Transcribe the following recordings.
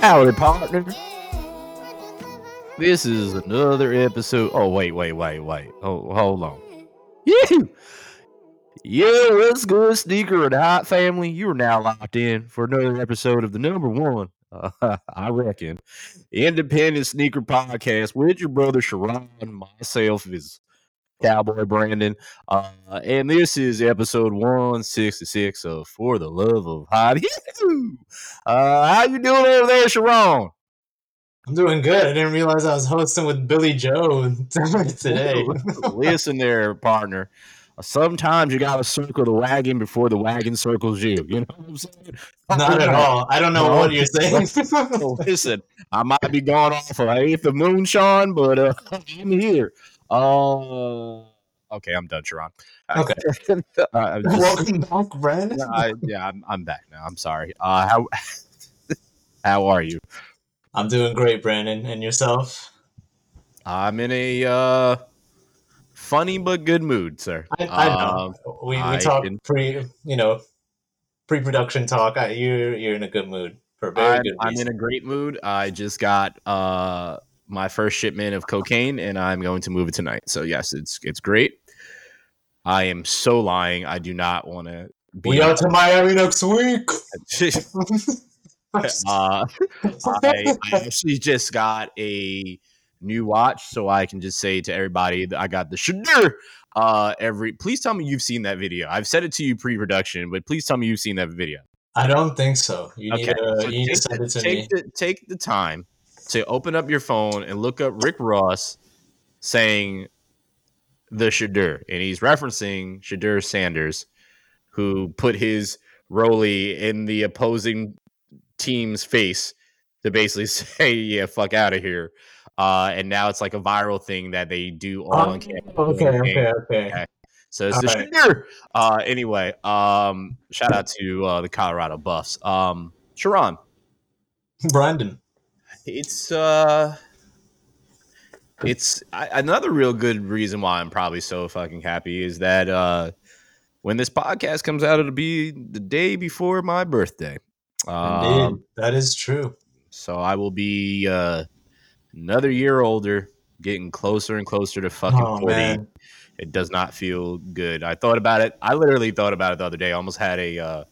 Howdy, partner. This is another episode. Oh, wait, wait, wait, wait. Oh, hold on. Yeah. Yeah, what's good, Sneaker and Hot family? You are now locked in for another episode of the number one, uh, I reckon, independent sneaker podcast with your brother Sharon, myself is Cowboy Brandon, uh, and this is episode one sixty six of For the Love of Hype. Uh, how you doing over there, Sharon? I'm doing good. I didn't realize I was hosting with Billy Joe today. Listen there, partner. Sometimes you gotta circle the wagon before the wagon circles you. You know what I'm saying? Not at all. I don't know what you're saying. Listen, I might be going off of eighth of moonshine, but uh, I'm here. Uh, okay, I'm done, Sharon. Okay. uh, just- Welcome back, Brandon. I, yeah, I'm, I'm back now. I'm sorry. Uh, how how are you? I'm doing great, Brandon. And yourself? I'm in a uh, funny but good mood, sir. I, I Um, know. we we I talked can- pre, you know, pre-production talk. I, you're you're in a good mood for very I'm, good I'm reason. in a great mood. I just got uh, my first shipment of cocaine, and I'm going to move it tonight. So yes, it's it's great. I am so lying. I do not want to be. we out to Miami next week. uh, I, I actually just got a new watch, so I can just say to everybody that I got the Shedeur. Uh, every please tell me you've seen that video. I've said it to you pre-production, but please tell me you've seen that video. I don't think so. You need Okay, to so you need to take send it to take the take the time to open up your phone and look up Rick Ross saying the Shedeur, and he's referencing Shedeur Sanders, who put his Rolly in the opposing team's face to basically say, "Yeah, fuck out of here." Uh, and now it's like a viral thing that they do all Oh, on camera. okay, during the game. okay, okay. Okay. So it's All the right. Shedeur. Uh, anyway, um, shout out to uh, the Colorado Buffs. Um, Sharon, Brandon. it's uh it's I, another real good reason why i'm probably so fucking happy is that uh when this podcast comes out it'll be the day before my birthday um Indeed, that is true. so i will be uh another year older getting closer and closer to fucking Oh 40 man, it does not feel good. I thought about it. I literally thought about it the other day. I almost had a uh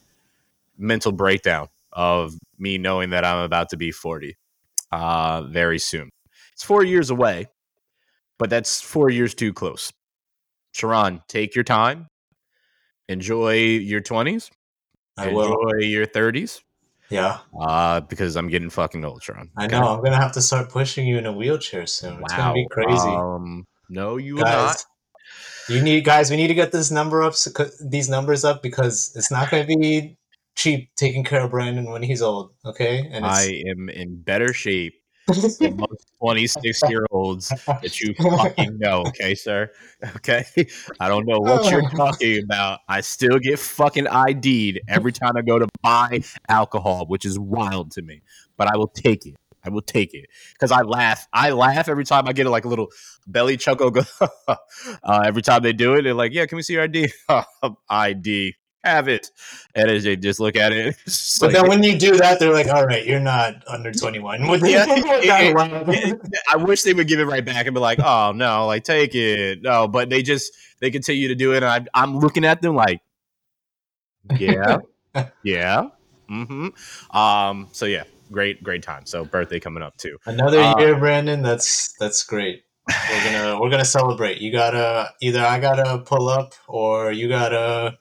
mental breakdown of me knowing that i'm about to be 40 uh very soon. It's four years away but that's four years too close. Sharon take your time. Enjoy your 20s I will. enjoy your 30s Yeah, uh because i'm getting fucking Ultron. I know. I'm gonna have to start pushing you in a wheelchair soon. It's gonna be crazy, um no you will not guys. You need guys. We need to get this number up. These numbers up because it's not gonna be cheap taking care of Brandon when he's old. Okay, and i am in better shape than most 26 year olds that you fucking know, okay, sir? Okay. I don't know what you're talking about. I still get fucking ID'd every time I go to buy alcohol, which is wild to me. But I will take it. I will take it because I laugh. I laugh every time I get a, like a little belly chuckle. Go uh, every time they do it. They're like, "Yeah, can we see your ID? ID, have it." And as they just look at it, But like- then when you do that, they're like, "All right, you're not under 21." With Yeah, the- I wish they would give it right back and be like, "Oh no, like take it." No, but they just they continue to do it, and I, I'm looking at them like, "Yeah, yeah, mm-hmm." Um, so yeah, great, great time. So birthday coming up too. Another Uh, year, Brandon. That's that's great. We're gonna we're gonna celebrate. You gotta either I gotta pull up or you gotta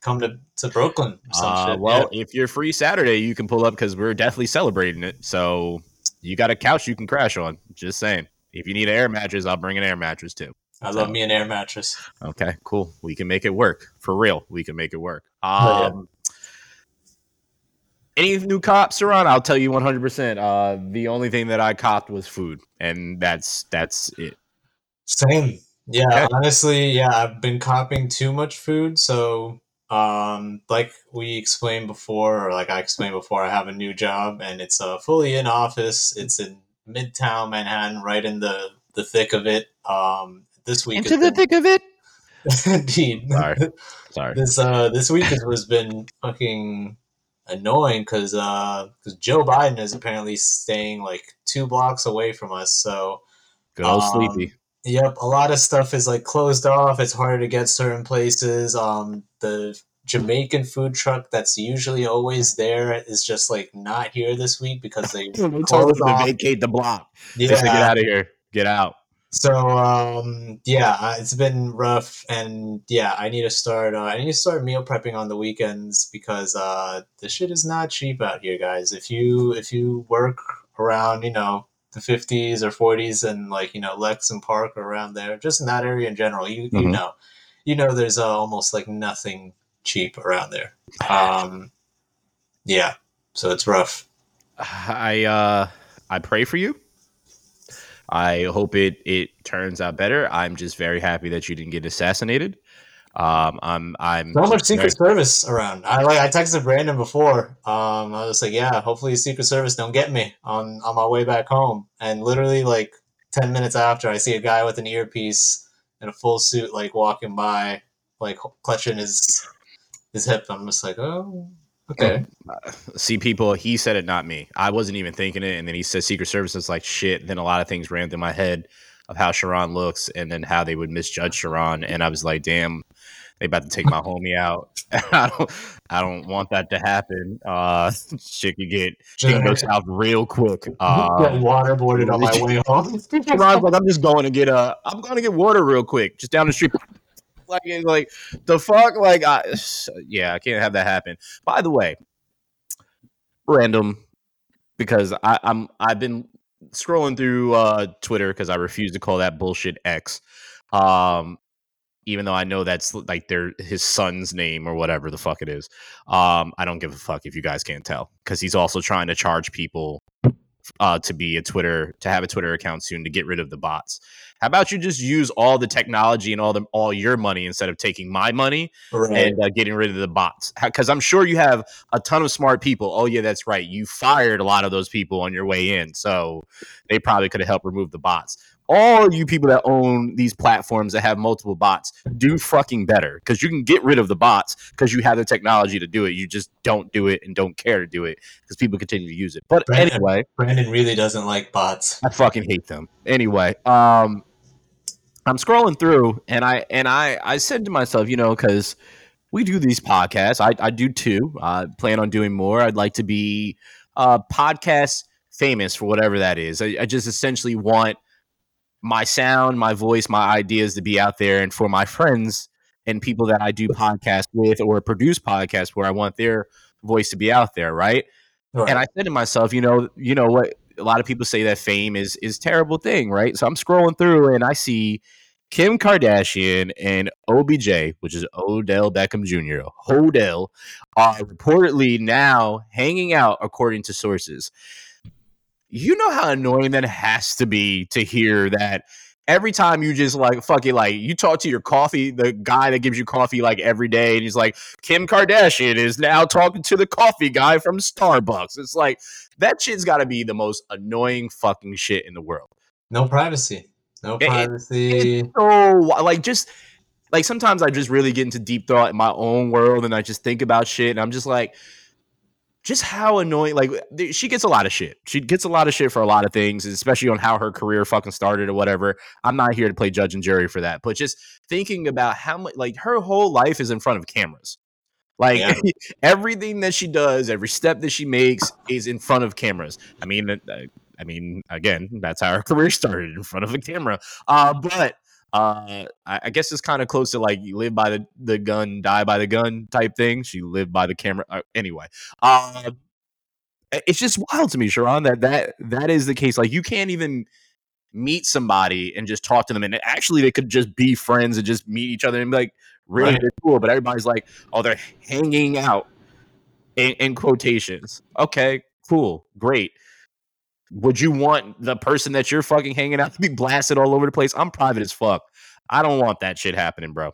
come to, to Brooklyn. Or some Uh, shit. well, if you're free Saturday, you can pull up because we're definitely celebrating it. So you got a couch you can crash on. Just saying. If you need an air mattress, I'll bring an air mattress too. I love me an air mattress. Okay, cool. We can make it work for real. We can make it work. Oh, yeah. Um, any new cops around? I'll tell you 100. percent Uh, the only thing that I copped was food, and that's that's it. Same. Yeah, Okay. honestly, yeah, I've been copying too much food. So, um, like we explained before, or like I explained before, I have a new job and it's uh, fully in office. It's in Midtown Manhattan, right in the the thick of it. Um, this week into the thick of it. Indeed. Sorry, sorry. This uh, this week has, has been fucking annoying because uh, because Joe Biden is apparently staying like two blocks away from us. So Good old um, sleepy. Yep, a lot of stuff is like closed off. It's harder to get certain places. Um, the Jamaican food truck that's usually always there is just like not here this week because they They told closed them to vacate the block. Yeah, They said, get out of here. Get out. so um, yeah, uh, it's been rough, and yeah, I need to start. Uh, I need to start meal prepping on the weekends because uh, the shit is not cheap out here, guys. If you if you work around, you know, the fifties or forties, and like you know Lex and Park around there, just in that area in general, you you Mhm. know, you know, there's uh, almost like nothing cheap around there. Um, yeah, so it's rough. I uh I pray for you. I hope it it turns out better. I'm just very happy that you didn't get assassinated. Um, I'm I'm So much Secret very- Service around. I like I texted Brandon before. Um, I was like, yeah, hopefully Secret Service don't get me on on my way back home. And literally like ten minutes after, I see a guy with an earpiece and a full suit like walking by, like clutching his his hip. I'm just like, oh, okay. see people. He said it, not me. I wasn't even thinking it, and then he said Secret Service is like shit. Then a lot of things ran through my head of how Sharon looks, and then how they would misjudge Sharon, and I was like, damn. They about to take my homie out. I don't. I don't want that to happen. Uh, shit could get shit could go south real quick. Get Um, waterboarded on my way home. Ron's like, I'm just going to get a, I'm going to get water real quick, just down the street. Like, like the fuck, like, I, yeah, I can't have that happen. By the way, random, because I, I'm, I've been scrolling through uh, Twitter because I refuse to call that bullshit X. Um, even though I know that's like their his son's name or whatever the fuck it is. Um, I don't give a fuck if you guys can't tell because he's also trying to charge people uh, to be a Twitter to have a Twitter account soon to get rid of the bots. How about you just use all the technology and all the all your money instead of taking my money right. and uh, getting rid of the bots? Because I'm sure you have a ton of smart people. Oh yeah, that's right. You fired a lot of those people on your way in, so they probably could have helped remove the bots. All you people that own these platforms that have multiple bots, do fucking better because you can get rid of the bots because you have the technology to do it. You just don't do it and don't care to do it because people continue to use it. But Brandon- anyway, Brandon really doesn't like bots. I fucking hate them. Anyway, um, I'm scrolling through, and I and I I said to myself, you know, because we do these podcasts, I I do too. I plan on doing more. I'd like to be uh podcast famous for whatever that is. I, I just essentially want my sound, my voice, my ideas to be out there, and for my friends and people that I do podcasts with or produce podcasts where I want their voice to be out there, right? Right. And I said to myself, you know, you know what? A lot of people say that fame is is a terrible thing, right? So I'm scrolling through and I see Kim Kardashian and OBJ, which is Odell Beckham Jr., Odell, are reportedly now hanging out, according to sources. You know how annoying that has to be to hear that every time you just like fuck it, like you talk to your coffee, the guy that gives you coffee like every day, and he's like, Kim Kardashian is now talking to the coffee guy from Starbucks. It's like that shit's got to be the most annoying fucking shit in the world. no privacy. No It- it- privacy. So like just like sometimes I just really get into deep thought in my own world, and I just think about shit, and I'm just like. Just how annoying! Like she gets a lot of shit. She gets a lot of shit for a lot of things, especially on how her career fucking started or whatever. I'm not here to play judge and jury for that, but just thinking about how much, like her whole life is in front of cameras. Like Yeah. everything that she does, every step that she makes is in front of cameras. I mean, uh, I mean, again, that's how her career started in front of a camera. Uh, but uh, I, I guess it's kind of close to like you live by the, the gun, die by the gun type thing. She lived by the camera. Uh, anyway, uh, it's just wild to me, Sharon, that that that is the case. Like you can't even meet somebody and just talk to them, and actually they could just be friends and just meet each other and be like, really, Right. cool. But everybody's like, oh, they're hanging out in, in quotations. Okay, cool, great. Would you want the person that you're fucking hanging out to be blasted all over the place? I'm private as fuck. I don't want that shit happening, bro.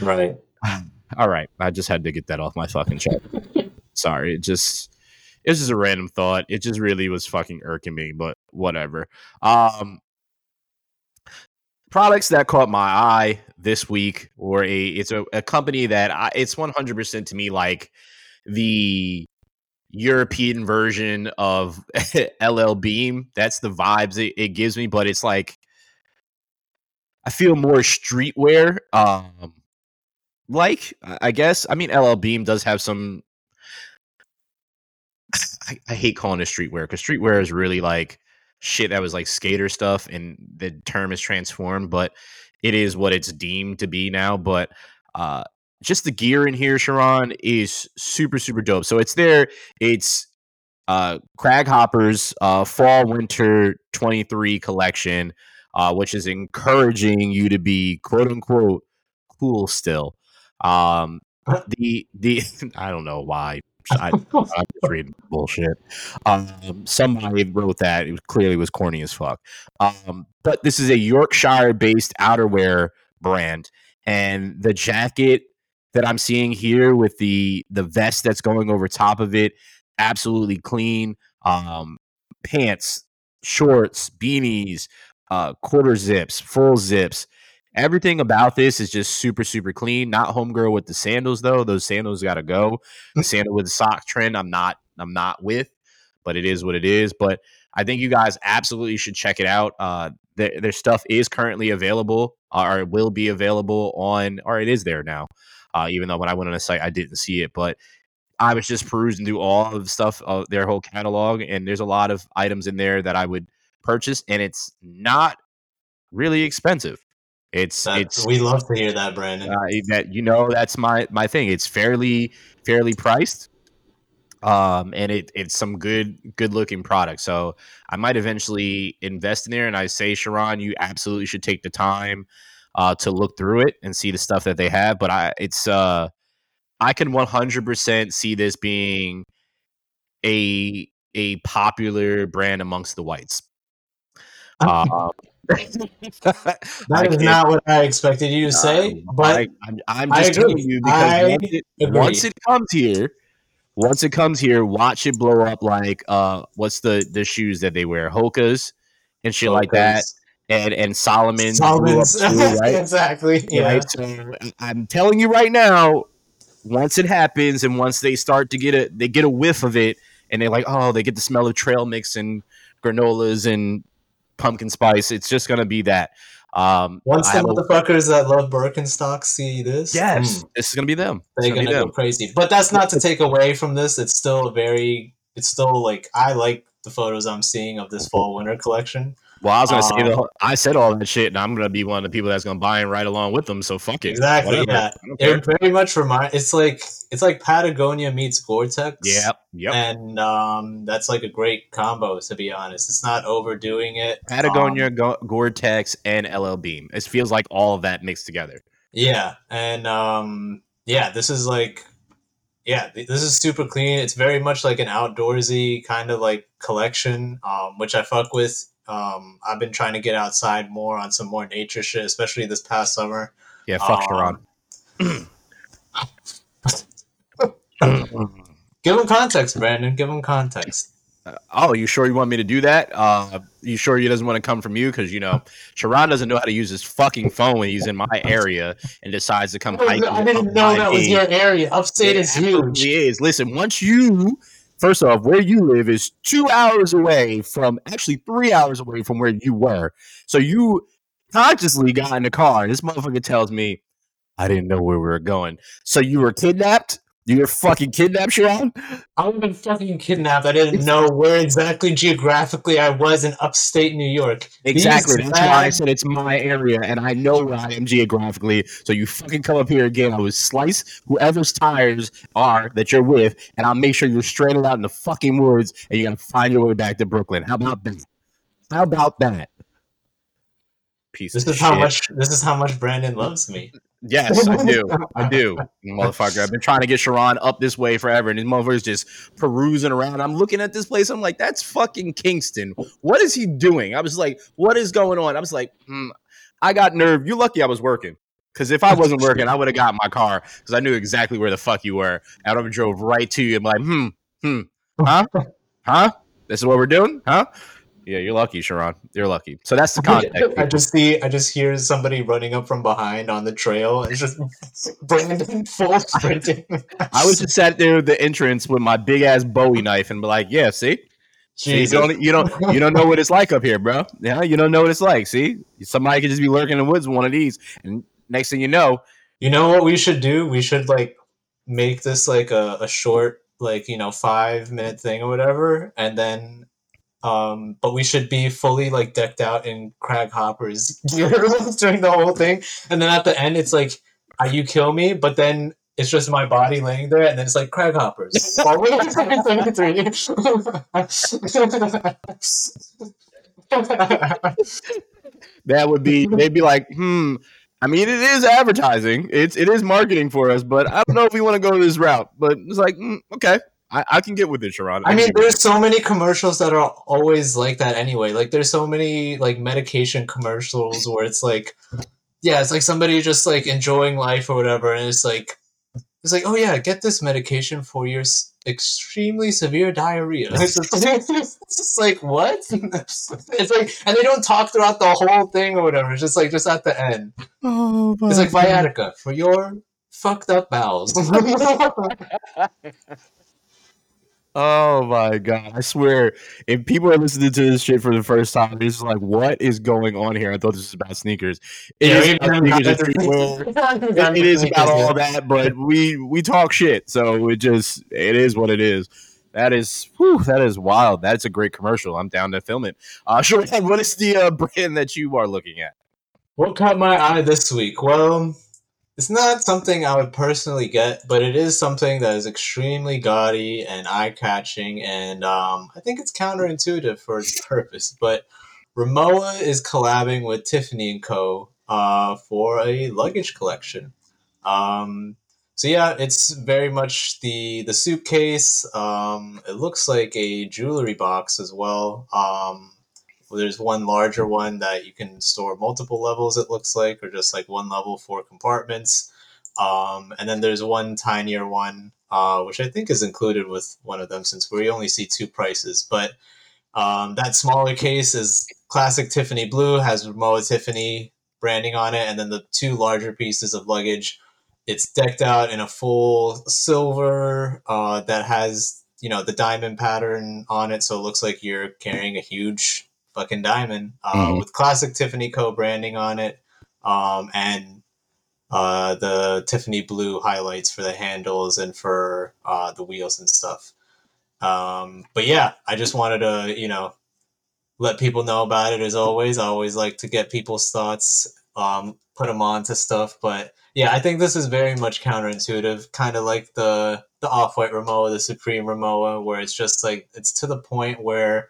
Right. All right, I just had to get that off my fucking chest. Sorry, it just it was just a random thought. It just really was fucking irking me, but whatever. Um, products that caught my eye this week, or a it's a, a company that I, it's one hundred percent to me like the European version of LL Bean. That's the vibes it, it gives me, but it's like I feel more streetwear. Um, like I guess I mean LL Bean does have some. I, I hate calling it streetwear because streetwear is really like shit that was like skater stuff, and the term is transformed, but it is what it's deemed to be now. But uh, just the gear in here, Sharon, is super super dope. So it's there. It's uh, Craghoppers uh, Fall Winter 23 collection, uh, which is encouraging you to be quote unquote cool still. Um, the the I don't know why. I, am just reading bullshit. Um, somebody wrote that it was, clearly was corny as fuck. Um, but this is a Yorkshire-based outerwear brand, and the jacket that I'm seeing here with the the vest that's going over top of it absolutely clean. Um, pants, shorts, beanies, uh, quarter zips, full zips. Everything about this is just super, super clean. Not homegirl with the sandals though. Those sandals got to go. The sandal with the sock trend, I'm not, I'm not with, but it is what it is. But I think you guys absolutely should check it out. Uh, their, their stuff is currently available, or will be available on, or it is there now. Uh, even though when I went on the site, I didn't see it, but I was just perusing through all of the stuff of their whole catalog, and there's a lot of items in there that I would purchase, and it's not really expensive. It's That- it's we love to hear that, Brandon. uh, that you know that's my my thing. It's fairly fairly priced, um, and it it's some good good looking product. So I might eventually invest in there. And I say, Sharon, you absolutely should take the time uh, to look through it and see the stuff that they have. But I it's uh I can 100% see this being a a popular brand amongst the whites. Um, that is can't- what I expected you to say, but I, I'm, I'm just telling you because once, it, once it comes here, once it comes here, watch it blow up like uh, what's the the shoes that they wear, Hokas and shit like that, and and Salomon. Salomon's, too, right? exactly. Yeah. Right? So I'm telling you right now, once it happens and once they start to get a they get a whiff of it and they're like, oh, they get the smell of trail mix and granolas and pumpkin spice, it's just gonna be that. Um Once the motherfuckers that love Birkenstock see this, yes, mm, this is gonna be them. They're gonna gonna be go crazy. But that's not to take away from this. It's still a very. It's still like I like the photos I'm seeing of this fall winter collection. Well, I was gonna say Um, the whole, I said all that shit, and I'm gonna be one of the people that's gonna buy and ride along with them. So fuck it. Exactly, Whatever. yeah. I don't care. It very much remind. It's like it's like Patagonia meets Gore-Tex. Yep. Yep. And um, that's like a great combo, to be honest. It's not overdoing it. Patagonia, Um, Go- Gore-Tex, and LL Bean. It feels like all of that mixed together. Yeah, and um, yeah, this is like, yeah, this is super clean. It's very much like an outdoorsy kind of like collection, um, which I fuck with. Um, I've been trying to get outside more on some more nature shit, especially this past summer. Yeah. Fuck Um, Sharon. Give him context, Brandon. Give him context. oh, you sure you want me to do that? Uh, you sure he doesn't want to come from you? Because you know, Sharon doesn't know how to use his fucking phone when he's in my area and decides to come hiking. I didn't know that was your area. Upstate It is huge. is. Listen, once you, first off, where you live is two hours away from, actually three hours away from where you were. So you consciously got in the car. And this motherfucker tells me, I didn't know where we were going. So you were kidnapped? You were fucking kidnapped, Sharon? I've been fucking kidnapped. I didn't know where exactly geographically I was in upstate New York. Exactly. These That's why I said it's my area, and I know where I am geographically. So you fucking come up here again. I will slice whoever's tires are that you're with, and I'll make sure you're stranded out in the fucking woods, and you're gonna find your way back to Brooklyn. How about that? How about that? Piece This of is how much. This is how much Brandon loves me. Yes, I do. I do, motherfucker. I've been trying to get Sharon up this way forever, and this motherfucker's just perusing around. I'm looking at this place. I'm like, that's fucking Kingston. What is he doing? I was like, what is going on? I was like, hmm, I got nerve. You're lucky I was working. Because if I wasn't working, I would have got my car because I knew exactly where the fuck you were. I would have drove right to you and be like, hmm, hmm, huh, huh? This is what we're doing, huh? Yeah, you're lucky, Sharon. You're lucky. So that's the context. I just see, I just hear somebody running up from behind on the trail, and it's just Brandon full sprinting. I was just sat there at the entrance with my big ass Bowie knife and be like, "Yeah, see, see you don't, you don't, you don't know what it's like up here, bro. Yeah, you don't know what it's like. See, somebody could just be lurking in the woods with one of these, and next thing you know, you know what we should do? We should like make this like a, a short, like you know, five minute thing or whatever, and then um, but we should be fully like decked out in Craghopper's gear during the whole thing. And then at the end, it's like, uh, you kill me, but then it's just my body laying there, and then it's like Craghoppers. that would be, they'd be like, hmm. I mean, it is advertising. It's it is marketing for us, but I don't know if we want to go this route. But it's like, mm, okay, I, I can get with it, Sharon. I, I mean, there's so many commercials that are always like that anyway. Like, there's so many like medication commercials where it's like, yeah, it's like somebody just like enjoying life or whatever, and it's like, it's like, oh yeah, get this medication for your extremely severe diarrhea. It's just, it's just like what? it's like, and they don't talk throughout the whole thing or whatever. It's just like just at the end. Oh, it's like Viatica for your fucked up bowels. Oh my god! I swear, if people are listening to this shit for the first time, it's just like, what is going on here? I thought this was about sneakers. It yeah, is about sneakers it, it is about all that, but we we talk shit, so it just it is what it is. That is, whew, that is wild. That's a great commercial. I'm down to film it. Uh, sure. What is the uh, brand that you are looking at? What caught my eye this week? Well, it's not something I would personally get, but it is something that is extremely gaudy and eye catching, and um, I think it's counterintuitive for its purpose. But Rimowa is collabing with Tiffany and Co. Uh, for a luggage collection. Um, so yeah, it's very much the the suitcase. Um, it looks like a jewelry box as well. Um, there's one larger one that you can store multiple levels. It looks like, or just like one level, four compartments. Um, and then there's one tinier one, uh, which I think is included with one of them, since we only see two prices. But um, that smaller case is classic Tiffany blue, has Rimowa Tiffany branding on it, and then the two larger pieces of luggage. It's decked out in a full silver uh, that has you know the diamond pattern on it, so it looks like you're carrying a huge fucking diamond uh, mm-hmm. with classic Tiffany Co branding on it, um, and uh, the Tiffany blue highlights for the handles and for uh, the wheels and stuff. Um, but yeah, I just wanted to you know let people know about it. As always, I always like to get people's thoughts, um, put them on to stuff. But yeah, I think this is very much counterintuitive, kind of like the the off white Rimowa, the Supreme Rimowa, where it's just like it's to the point where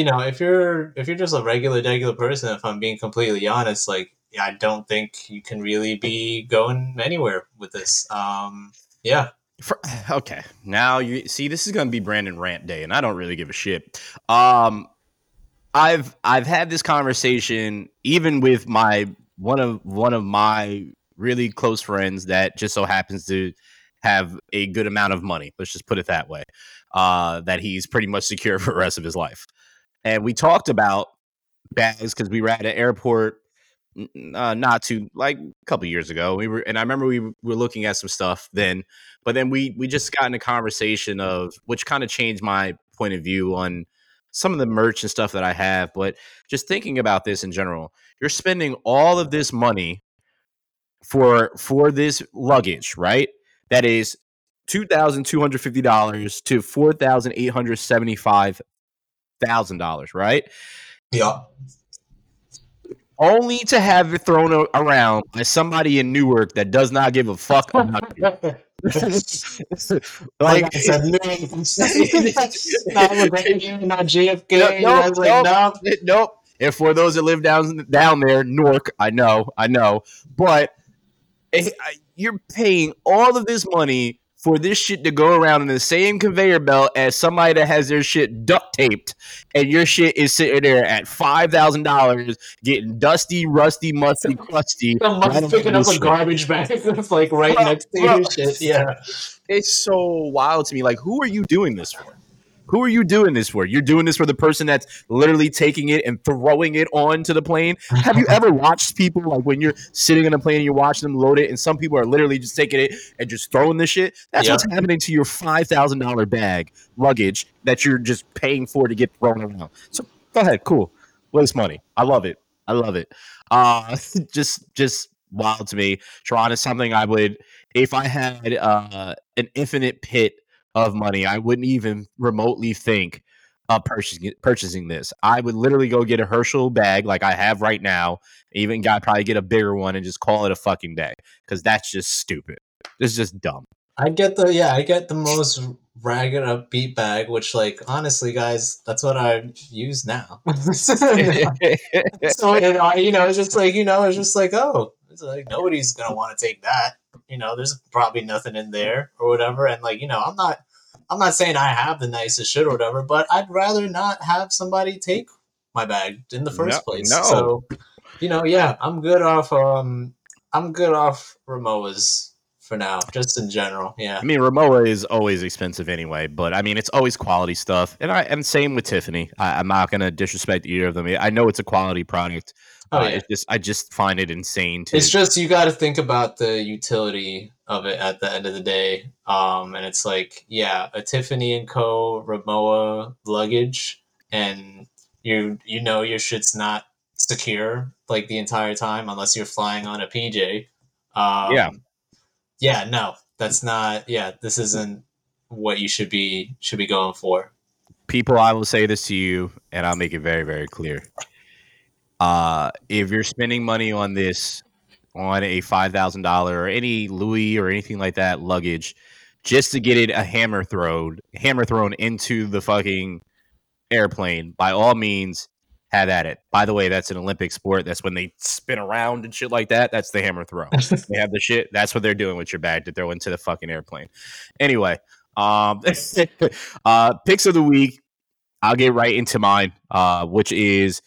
you know, if you're if you're just a regular regular person, if I'm being completely honest, like I don't think you can really be going anywhere with this. Um, yeah. For, okay, now you see this is going to be Brandon rant day, and I don't really give a shit. Um, I've I've had this conversation even with my one of one of my really close friends that just so happens to have a good amount of money. Let's just put it that way. Uh, that he's pretty much secure for the rest of his life and we talked about bags because we were at an airport uh, not too like a couple years ago. We were, and I remember we were looking at some stuff then, but then we we just got in a conversation of which kind of changed my point of view on some of the merch and stuff that I have. But just thinking about this in general, you're spending all of this money for for this luggage, right? That is two thousand two hundred fifty dollars to four thousand eight hundred seventy five thousand dollars, right? Yeah. Only to have it thrown around by somebody in Newark that does not give a fuck about you. like I said, not not JFK. Nope, nope, nope, nope. And for those that live down down there, Newark, I know, I know, but eh, you're paying all of this money for this shit to go around in the same conveyor belt as somebody that has their shit duct taped, and your shit is sitting there at five thousand dollars, getting dusty, rusty, musty, crusty. Someone's picking up a shit. garbage bag that's like right next to your shit. Yeah, it's so wild to me. Like, who are you doing this for? Who are you doing this for? You're doing this for the person that's literally taking it and throwing it onto the plane. Have you ever watched people like when you're sitting in a plane and you're watching them load it, and some people are literally just taking it and just throwing the shit? That's what's happening to your five thousand dollar bag luggage that you're just paying for to get thrown around. So go ahead, cool, waste money. I love it. I love it. Uh, just just wild to me. Tron is something I would if I had uh, an infinite pit of money, I wouldn't even remotely think of purchasing purchasing this. I would literally go get a Herschel bag like I have right now. Even got probably get a bigger one and just call it a fucking day because that's just stupid. It's just dumb. I get the yeah, I get the most ragged upbeat bag, which like honestly, guys, that's what I use now. so you know, you know, it's just like you know, it's just like oh, it's like nobody's gonna want to take that. You know, there's probably nothing in there or whatever, and like you know, I'm not, I'm not saying I have the nicest shit or whatever, but I'd rather not have somebody take my bag in the first No- place. no. So, you know, yeah, I'm good off. Um, I'm good off Rimowa's for now, just in general. Yeah. I mean, Rimowa is always expensive anyway, but I mean, it's always quality stuff. And I and same with Tiffany. I, I'm not gonna disrespect either of them. I know it's a quality product. Oh Uh, yeah. it's just I just find it insane to It's just you got to think about the utility of it at the end of the day. Um, and it's like, yeah, a Tiffany and Co. Rimowa luggage, and you you know your shit's not secure like the entire time unless you're flying on a PJ. Um, Yeah. yeah, no, that's not. Yeah, this isn't what you should be should be going for. people. I will say this to you, and I'll make it very very clear. Uh, if you're spending money on this, on a five thousand dollar or any Louis or anything like that luggage, just to get it a hammer thrown, hammer thrown into the fucking airplane, by all means, have at it. By the way, that's an Olympic sport. That's when they spin around and shit like that. That's the hammer throw. they have the shit. That's what they're doing with your bag to throw into the fucking airplane. Anyway, um, uh, picks of the week. I'll get right into mine, uh, which is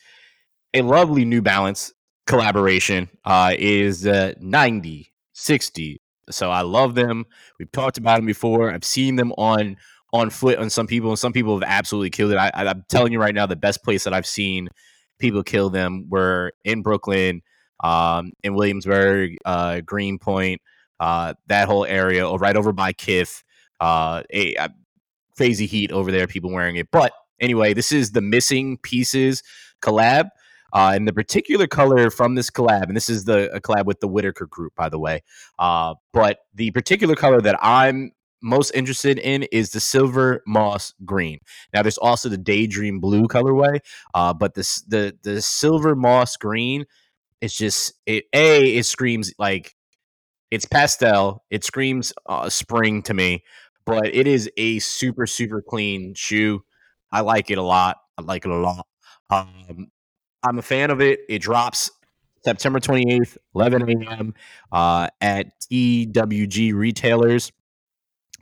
a lovely New Balance collaboration. Uh, is uh, 90, 60. So I love them. We've talked about them before. I've seen them on on foot on some people, and some people have absolutely killed it. I, I'm telling you right now, the best place that I've seen people kill them were in Brooklyn, um, in Williamsburg, uh, Greenpoint, uh, that whole area, or right over by Kith. Uh, a, a crazy heat over there, people wearing it. But anyway, this is the missing pieces collab. Uh, and the particular color from this collab, and this is the a collab with the Whitaker group, by the way. Uh, but the particular color that I'm most interested in is the silver moss green. Now, there's also the daydream blue colorway, uh, but this the the silver moss green is just it. A it screams like it's pastel. It screams uh, spring to me, but it is a super super clean shoe. I like it a lot. I like it a lot. Um, I'm a fan of it. It drops September 28th, 11 a.m. Uh, at TWG retailers.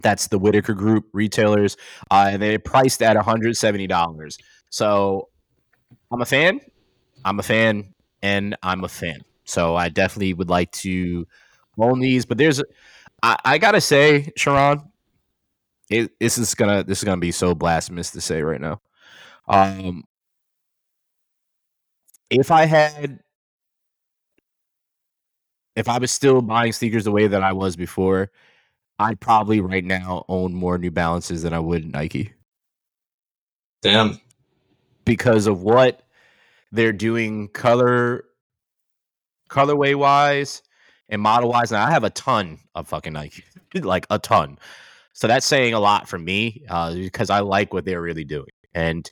That's the Whitaker Group retailers, uh, they're priced at $170. So I'm a fan. I'm a fan, and I'm a fan. So I definitely would like to own these. But there's, I, I gotta say, Sharon, it, this is gonna this is gonna be so blasphemous to say right now. Um, if I had, if I was still buying sneakers the way that I was before, I'd probably right now own more New Balances than I would Nike Damn. because of what they're doing color colorway wise and model wise. And I have a ton of fucking Nike, like a ton. So that's saying a lot for me uh, because I like what they're really doing. And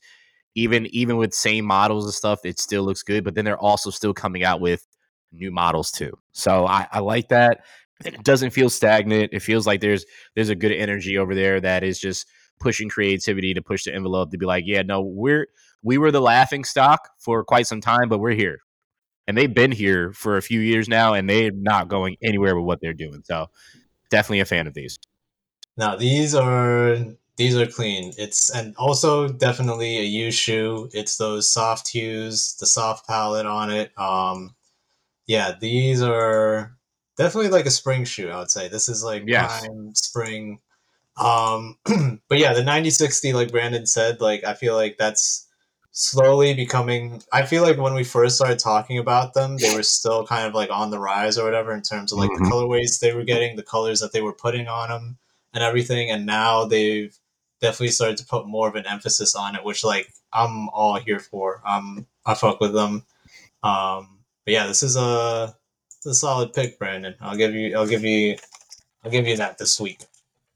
even even with same models and stuff, it still looks good. But then they're also still coming out with new models too. So I, I like that. It doesn't feel stagnant. It feels like there's there's a good energy over there that is just pushing creativity to push the envelope to be like, yeah, no, we're we were the laughing stock for quite some time, but we're here. And they've been here for a few years now, and they're not going anywhere with what they're doing. So definitely a fan of these. Now these are these are clean. It's and also definitely a U shoe. It's those soft hues, the soft palette on it. Um, yeah, these are definitely like a spring shoe. I would say this is like Yes. prime spring. Um, but yeah, the 9060, like Brandon said, like I feel like that's slowly becoming. I feel like when we first started talking about them, they were still kind of like on the rise or whatever in terms of like Mhm. the colorways they were getting, the colors that they were putting on them, and everything. And now they've definitely started to put more of an emphasis on it, which like I'm all here for. Um, I fuck with them. Um, but yeah, this is a, this is a solid pick, Brandon. I'll give you. I'll give you. I'll give you that this week.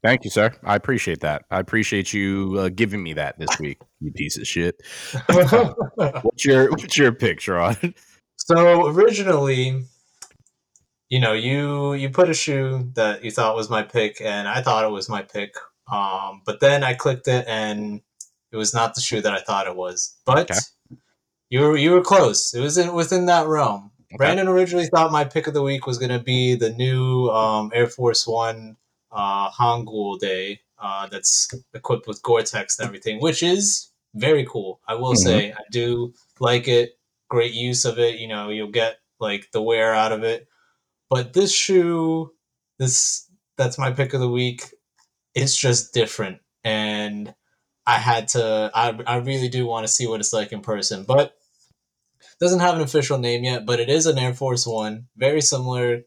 Thank you, sir. I appreciate that. I appreciate you uh, giving me that this week. You piece of shit. What's your What's your pick, Sharon? so originally, you know, you you put a shoe that you thought was my pick, and I thought it was my pick. Um, but then I clicked it, and it was not the shoe that I thought it was. But Okay. you were you were close. It was in, within that realm. Okay. Brandon originally thought my pick of the week was going to be the new um, Air Force One uh, Hangul Day uh, that's equipped with Gore-Tex and everything, which is very cool. I will Mhm. say I do like it. Great use of it. You know, you'll get like the wear out of it. But this shoe, this that's my pick of the week. It's just different, and I had to. I I really do want to see what it's like in person, but doesn't have an official name yet. But it is an Air Force One, very similar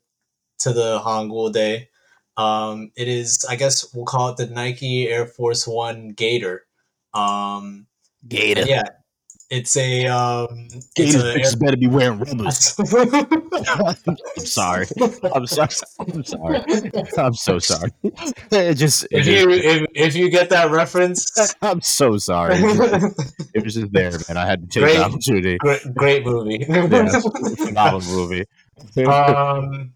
to the Hangul Day. Um, it is, I guess, we'll call it the Nike Air Force One Gator. Um, Gator. yeah, it's a um, it's Gator a better be wearing rubbers. I'm sorry. I'm sorry. I'm sorry. I'm so sorry. It just. If just you if, if you get that reference, I'm so sorry. It was just there, man. I had to take Great. the opportunity. great, great movie. Yeah, phenomenal movie. um,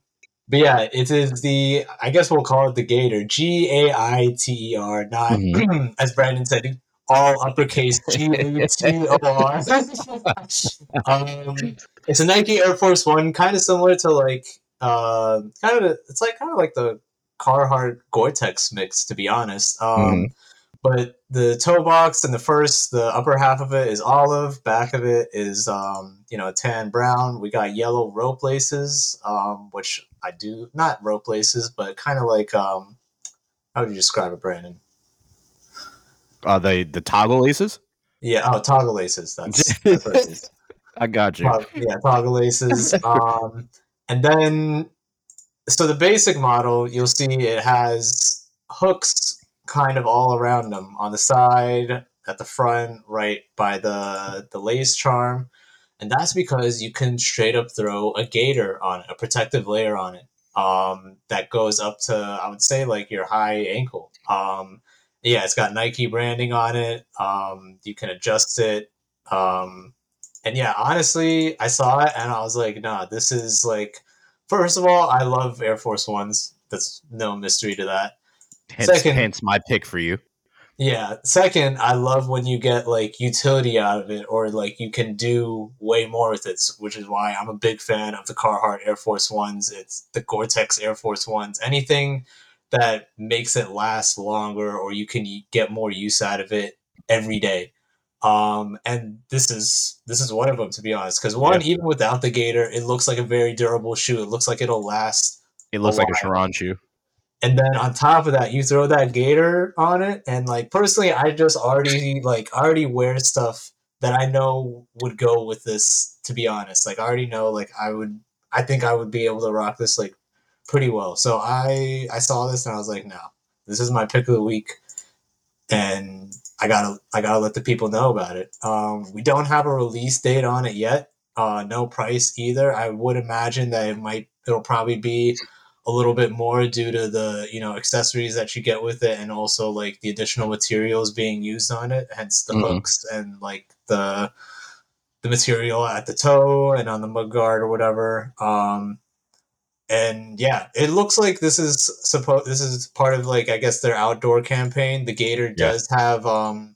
but yeah, it is the I guess we'll call it the Gator. G A I T E R, not Mhm. as Brandon said, all uppercase G A T O R. Um, it's a Nike Air Force One, kind of similar to like uh, kind of it's like kind of like the Carhartt Gore-Tex mix, to be honest. Um, Mhm. But the toe box and the first, the upper half of it is olive, back of it is um, you know tan brown. We got yellow rope laces, um, which I do not rope laces, but kind of like um, how would you describe it, Brandon? Uh, the the toggle laces. Yeah, oh, toggle laces. That's, that's what it is. I got you. Tog- yeah, toggle laces. Um, and then, so the basic model, you'll see it has hooks kind of all around them on the side, at the front, right by the the lace charm, and that's because you can straight up throw a gator on it, a protective layer on it. Um, that goes up to I would say like your high ankle. Um, yeah, it's got Nike branding on it. Um, you can adjust it. Um, and yeah, honestly, I saw it and I was like, nah, this is like, first of all, I love Air Force Ones. That's no mystery to that. Hence, second- hence my pick for you. Yeah. Second, I love when you get like utility out of it or like you can do way more with it, which is why I'm a big fan of the Carhartt Air Force Ones. It's the Gore Tex Air Force Ones. Anything that makes it last longer or you can get more use out of it every day. Um, and this is this is one of them to be honest. Because one, even without the gator, it looks like a very durable shoe. It looks like it'll last It looks like a. Sharon shoe. and then on top of that you throw that gator on it and like personally i just already like already wear stuff that i know would go with this to be honest like i already know like i would i think i would be able to rock this like pretty well. So i i saw this and i was like no this is my pick of the week. And i gotta i gotta let the people know about it. Um we don't have a release date on it yet. Uh no price either. I would imagine that it might it'll probably be a little bit more due to the you know accessories that you get with it and also like the additional materials being used on it hence the Mhm. hooks and like the the material at the toe and on the mud guard or whatever. Um and yeah it looks like this is supposed this is part of like i guess their outdoor campaign the gator Yeah. does have um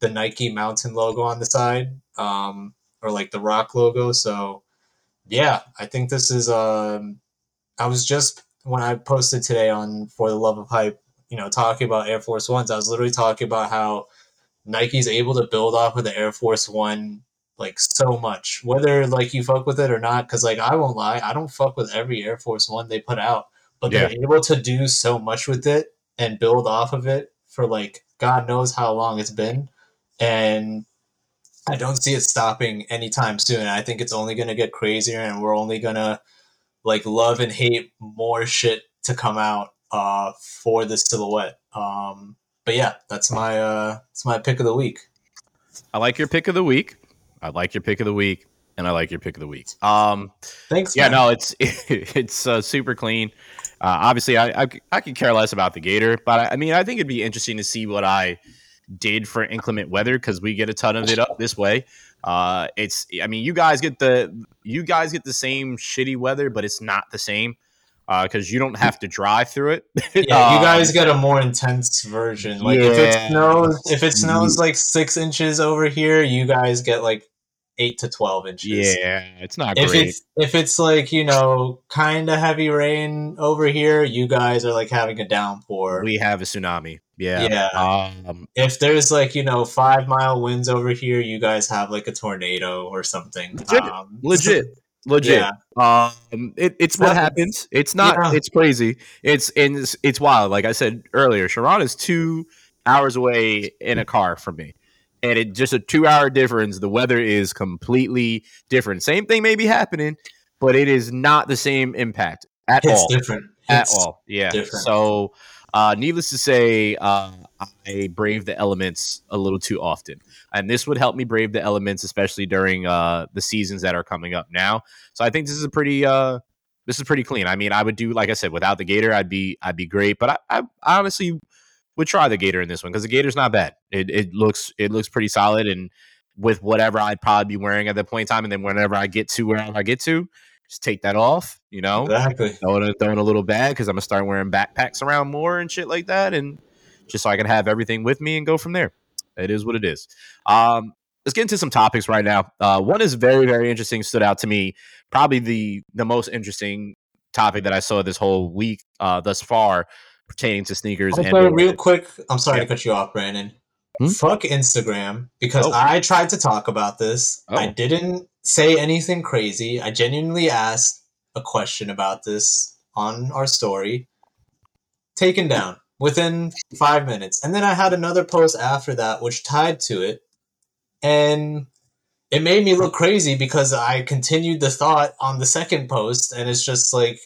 the nike mountain logo on the side um or like the rock logo so yeah i think this is um I was just when I posted today on For the Love of Hype, you know, talking about Air Force Ones, I was literally talking about how Nike's able to build off of the Air Force One like so much, whether like you fuck with it or not. Because like I won't lie, I don't fuck with every Air Force One they put out, but they're able to do so much with it and build off of it for like God knows how long it's been, and I don't see it stopping anytime soon. I think it's only gonna get crazier, and we're only gonna like love and hate more shit to come out uh, for the silhouette. Um, but yeah, that's my uh, that's my pick of the week. I like your pick of the week. I like your pick of the week, and I like your pick of the week. Um, Thanks. yeah, man. no, it's it's uh, super clean. Uh, obviously, I, I I could care less about the Gator, but I, I mean, I think it'd be interesting to see what I did for inclement weather because we get a ton of it up this way. Uh, it's I mean, you guys get the you guys get the same shitty weather, but it's not the same because you don't have to drive through it. Yeah, you guys get a more intense version. Like if it snows, if it snows like six inches over here, you guys get like eight to twelve inches. Yeah, it's not If great. it's if it's like you know kind of heavy rain over here, you guys are like having a downpour. we have a tsunami. Yeah. Yeah. Um, if there's like you know five mile winds over here, you guys have like a tornado or something. Legit. Um, legit. Legit. Yeah. Um, it, it's what Happens. happens. It's not. Yeah. It's crazy. It's and it's, it's wild. Like I said earlier, Sharon is two hours away in a car from me, and it just a two hour difference. The weather is completely different. Same thing may be happening, but it is not the same impact at It's all. different. At It's- all. Yeah. different. So, uh, needless to say, uh, I brave the elements a little too often and this would help me brave the elements, especially during uh, the seasons that are coming up now. So I think this is a pretty uh, this is pretty clean. I mean, I would do like I said, without the Gator, I'd be I'd be great, but I, I, I honestly would try the Gator in this one because the Gator's not bad. It, it looks it looks pretty solid, and with whatever I'd probably be wearing at that point in time, and then whenever I get to wherever I get to, just take that off, you know, Exactly. throw it, throw it in a little bag because I'm gonna start wearing backpacks around more and shit like that, and just so I can have everything with me and go from there. It is what it is. Um, let's get into some topics right now. Uh, one is very very interesting, stood out to me. Probably the the most interesting topic that I saw this whole week uh, thus far pertaining to sneakers. and Also, real quick, I'm sorry Yeah. to cut you off, Brandon. Hmm? Fuck Instagram because Oh. I tried to talk about this. I Oh. didn't say anything crazy. I genuinely asked a question about this on our story. Taken down within five minutes. And then I had another post after that which tied to it. And it made me look crazy because I continued the thought on the second post and it's just like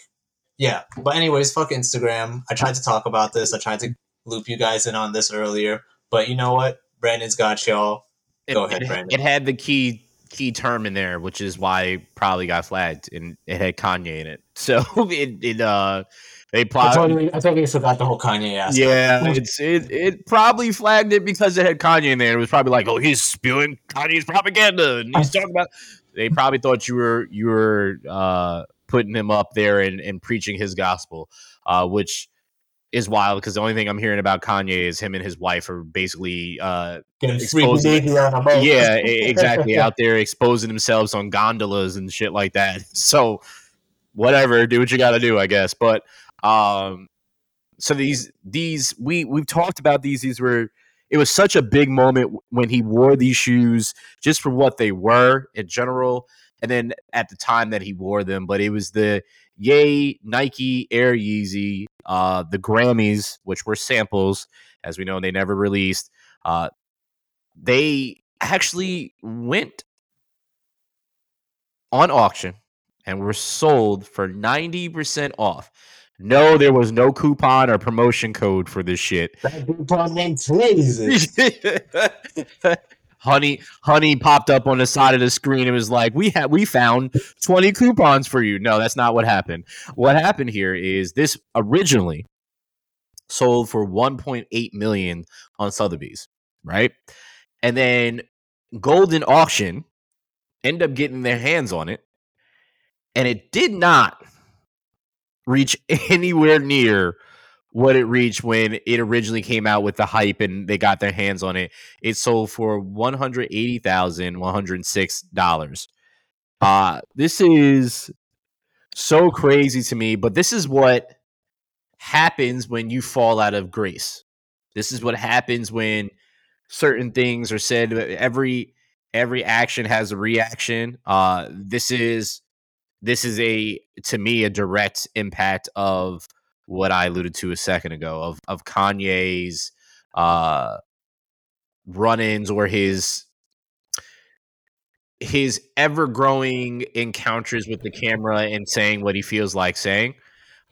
yeah. But anyways, fuck Instagram. I tried to talk about this. I tried to loop you guys in on this earlier. But you know what? Brandon's got y'all. it, Go ahead, it- Brandon. it had the key key term in there, which is why it probably got flagged, and it had Kanye in it. So it it uh they I probably totally, I totally forgot the whole Kanye aspect. Yeah, it's it, it probably flagged it because it had Kanye in there. It was probably like, oh, he's spewing Kanye's propaganda, and he's talking about. They probably thought you were you were uh, putting him up there and, and preaching his gospel, uh, which is wild because the only thing I'm hearing about Kanye is him and his wife are basically uh, Exposing- baby on a boat. yeah, exactly out there exposing themselves on gondolas and shit like that. So whatever, do what you got to do, I guess. But um, so these these we we've talked about these. These were it was such a big moment when he wore these shoes just for what they were in general, and then at the time that he wore them. But it was the Ye Nike Air Yeezy, uh, the Grammys, which were samples, as we know, they never released. Uh, they actually went on auction and were sold for 90% off. No, there was no coupon or promotion code for this shit. That coupon went crazy. honey honey popped up on the side of the screen. And was like we had we found 20 coupons for you. No that's not what happened. What happened here is this originally sold for 1.8 million on sotheby's right? And then Goldin auction end up getting their hands on it and it did not reach anywhere near what it reached when it originally came out with the hype and they got their hands on it. It sold for one hundred eighty thousand one hundred six dollars. Uh this is so crazy to me, but this is what happens when you fall out of grace. This is what happens when certain things are said. Every every action has a reaction. Uh this is this is a to me a direct impact of what I alluded to a second ago of of Kanye's uh, run-ins or his his ever growing encounters with the camera and saying what he feels like saying.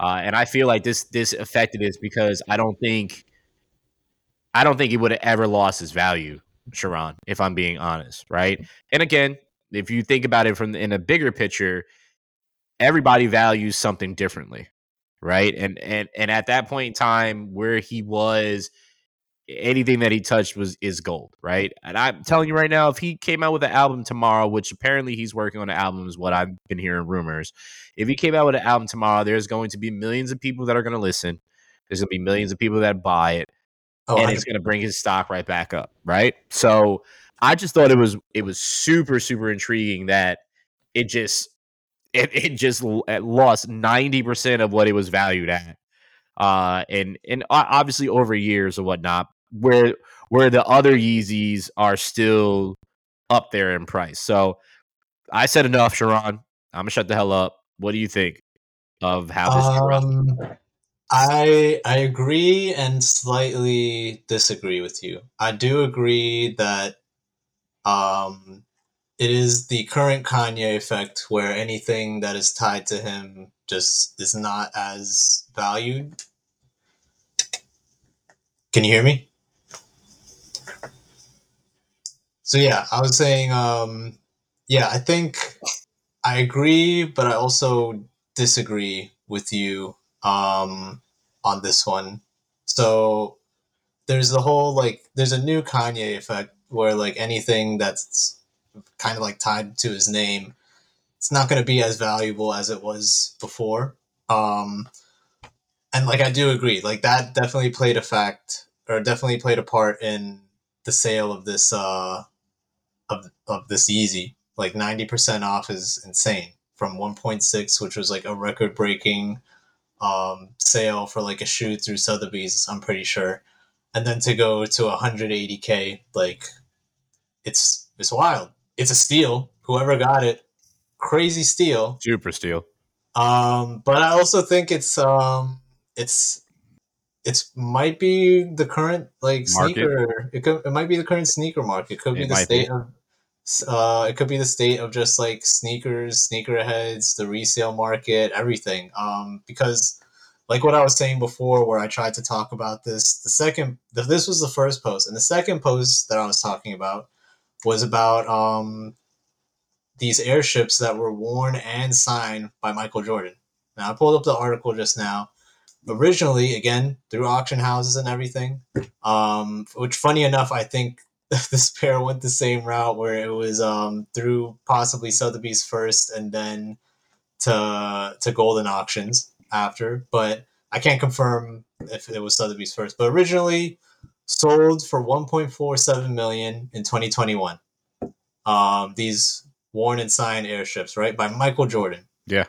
Uh, and I feel like this this affected this because I don't think I don't think he would have ever lost his value, Sharon, if I'm being honest, right? And again, if you think about it from in a bigger picture, everybody values something differently, right? And and and at that point in time where he was anything that he touched was is gold, right? And I'm telling you right now, if he came out with an album tomorrow, which apparently he's working on an album, is what I've been hearing rumors. If he came out with an album tomorrow, there's going to be millions of people that are going to listen. There's going to be millions of people that buy it, oh, and it's going to bring his stock right back up, right? So I just thought it was it was super super intriguing that it just it, it just lost 90% of what it was valued at uh, and and obviously over years or whatnot, where where the other Yeezys are still up there in price. So I said enough, Sharon. I'm gonna shut the hell up. What do you think of how this? Um, I I agree and slightly disagree with you. I do agree that um, it is the current Kanye effect where anything that is tied to him just is not as valued. Can you hear me? So yeah, I was saying, um, yeah, I think I agree, but I also disagree with you um, on this one. So there's the whole like, there's a new Kanye effect where like anything that's kind of like tied to his name, it's not going to be as valuable as it was before. Um, and like I do agree, like that definitely played a fact or definitely played a part in the sale of this uh of of this Yeezy. Like ninety percent off is insane from one point six, which was like a record breaking um sale for like a shoe through Sotheby's, I'm pretty sure. And then to go to 180k, like it's it's wild. It's a steal. Whoever got it, crazy steal. Super steal. Um, but I also think it's um it's it's might be the current like market. sneaker it could it might be the current sneaker market it could be it the state be. of uh it could be the state of just like sneakers sneakerheads the resale market everything um because like what i was saying before where i tried to talk about this the second this was the first post and the second post that i was talking about was about um these Air Ships that were worn and signed by michael jordan. Now i pulled up the article just now. Originally again through auction houses and everything um which funny enough i think this pair went the same route where it was um through possibly sotheby's first and then to to Goldin auctions after but i can't confirm if it was sotheby's first. But originally sold for 1.47 million in 2021 um these worn and signed Air Ships right by michael jordan yeah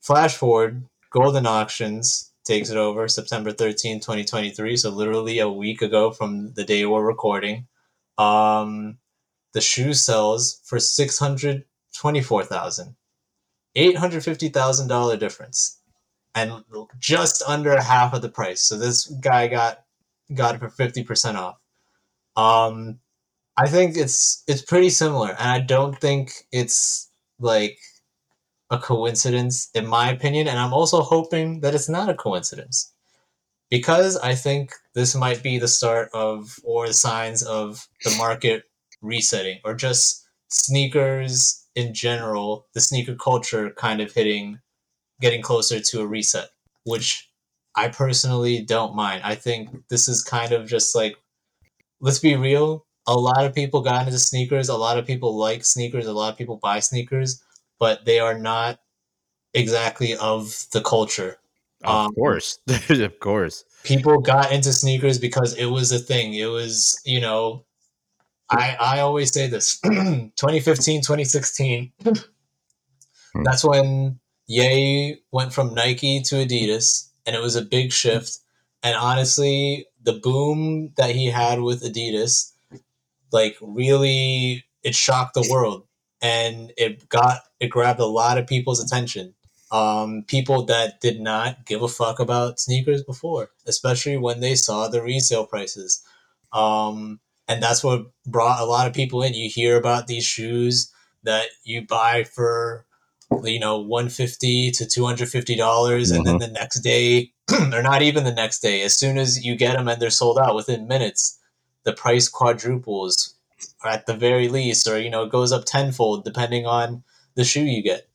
flash forward Goldin Auctions takes it over September 13, 2023. So literally a week ago from the day we're recording. Um, the shoe sells for six hundred twenty-four thousand, eight hundred fifty thousand dollar difference, and just under half of the price. So this guy got got it for fifty percent off. Um, I think it's it's pretty similar, and I don't think it's like a coincidence, in my opinion, and I'm also hoping that it's not a coincidence because I think this might be the start of or the signs of the market resetting or just sneakers in general, the sneaker culture kind of hitting, getting closer to a reset, which I personally don't mind. I think this is kind of just like, let's be real. A lot of people got into sneakers. A lot of people like sneakers. A lot of people buy sneakers but they are not exactly of the culture. Of um, course, of course. People got into sneakers because it was a thing. It was, you know, I I always say this 2015, 2016. Hmm. That's when Ye went from Nike to Adidas, and it was a big shift. And honestly, the boom that he had with Adidas, like, really, it shocked the world and it got it grabbed a lot of people's attention. um, people that did not give a fuck about sneakers before, especially when they saw the resale prices. Um, and that's what brought a lot of people in. You hear about these shoes that you buy for you know 150 to 250 dollars and then Mhm. the next day or not even the next day as soon as you get them and they're sold out within minutes the price quadruples at the very least or you know it goes up tenfold depending on the shoe you get.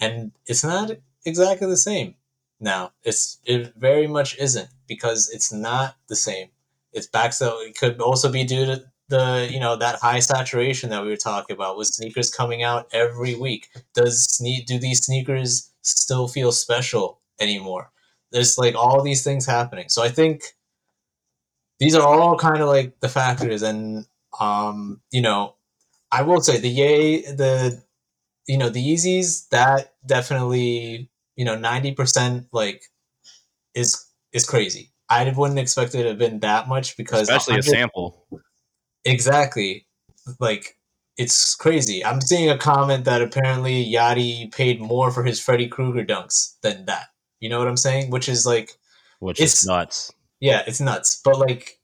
And it's not exactly the same. Now it's it very much isn't because it's not the same. It's back so it could also be due to the you know that high saturation that we were talking about with sneakers coming out every week does sne- do these sneakers still feel special anymore? There's like all these things happening. So i think these are all kind of like the factors. And um you know i will say the Ye the you know the yeezys that definitely you know 90% like is is crazy. I wouldn't expect it to have been that much because especially a sample. Exactly like it's crazy i'm seeing a comment that apparently Yadi paid more for his freddy krueger dunks than that you know what i'm saying which is like which It's- is nuts. yeah it's nuts but like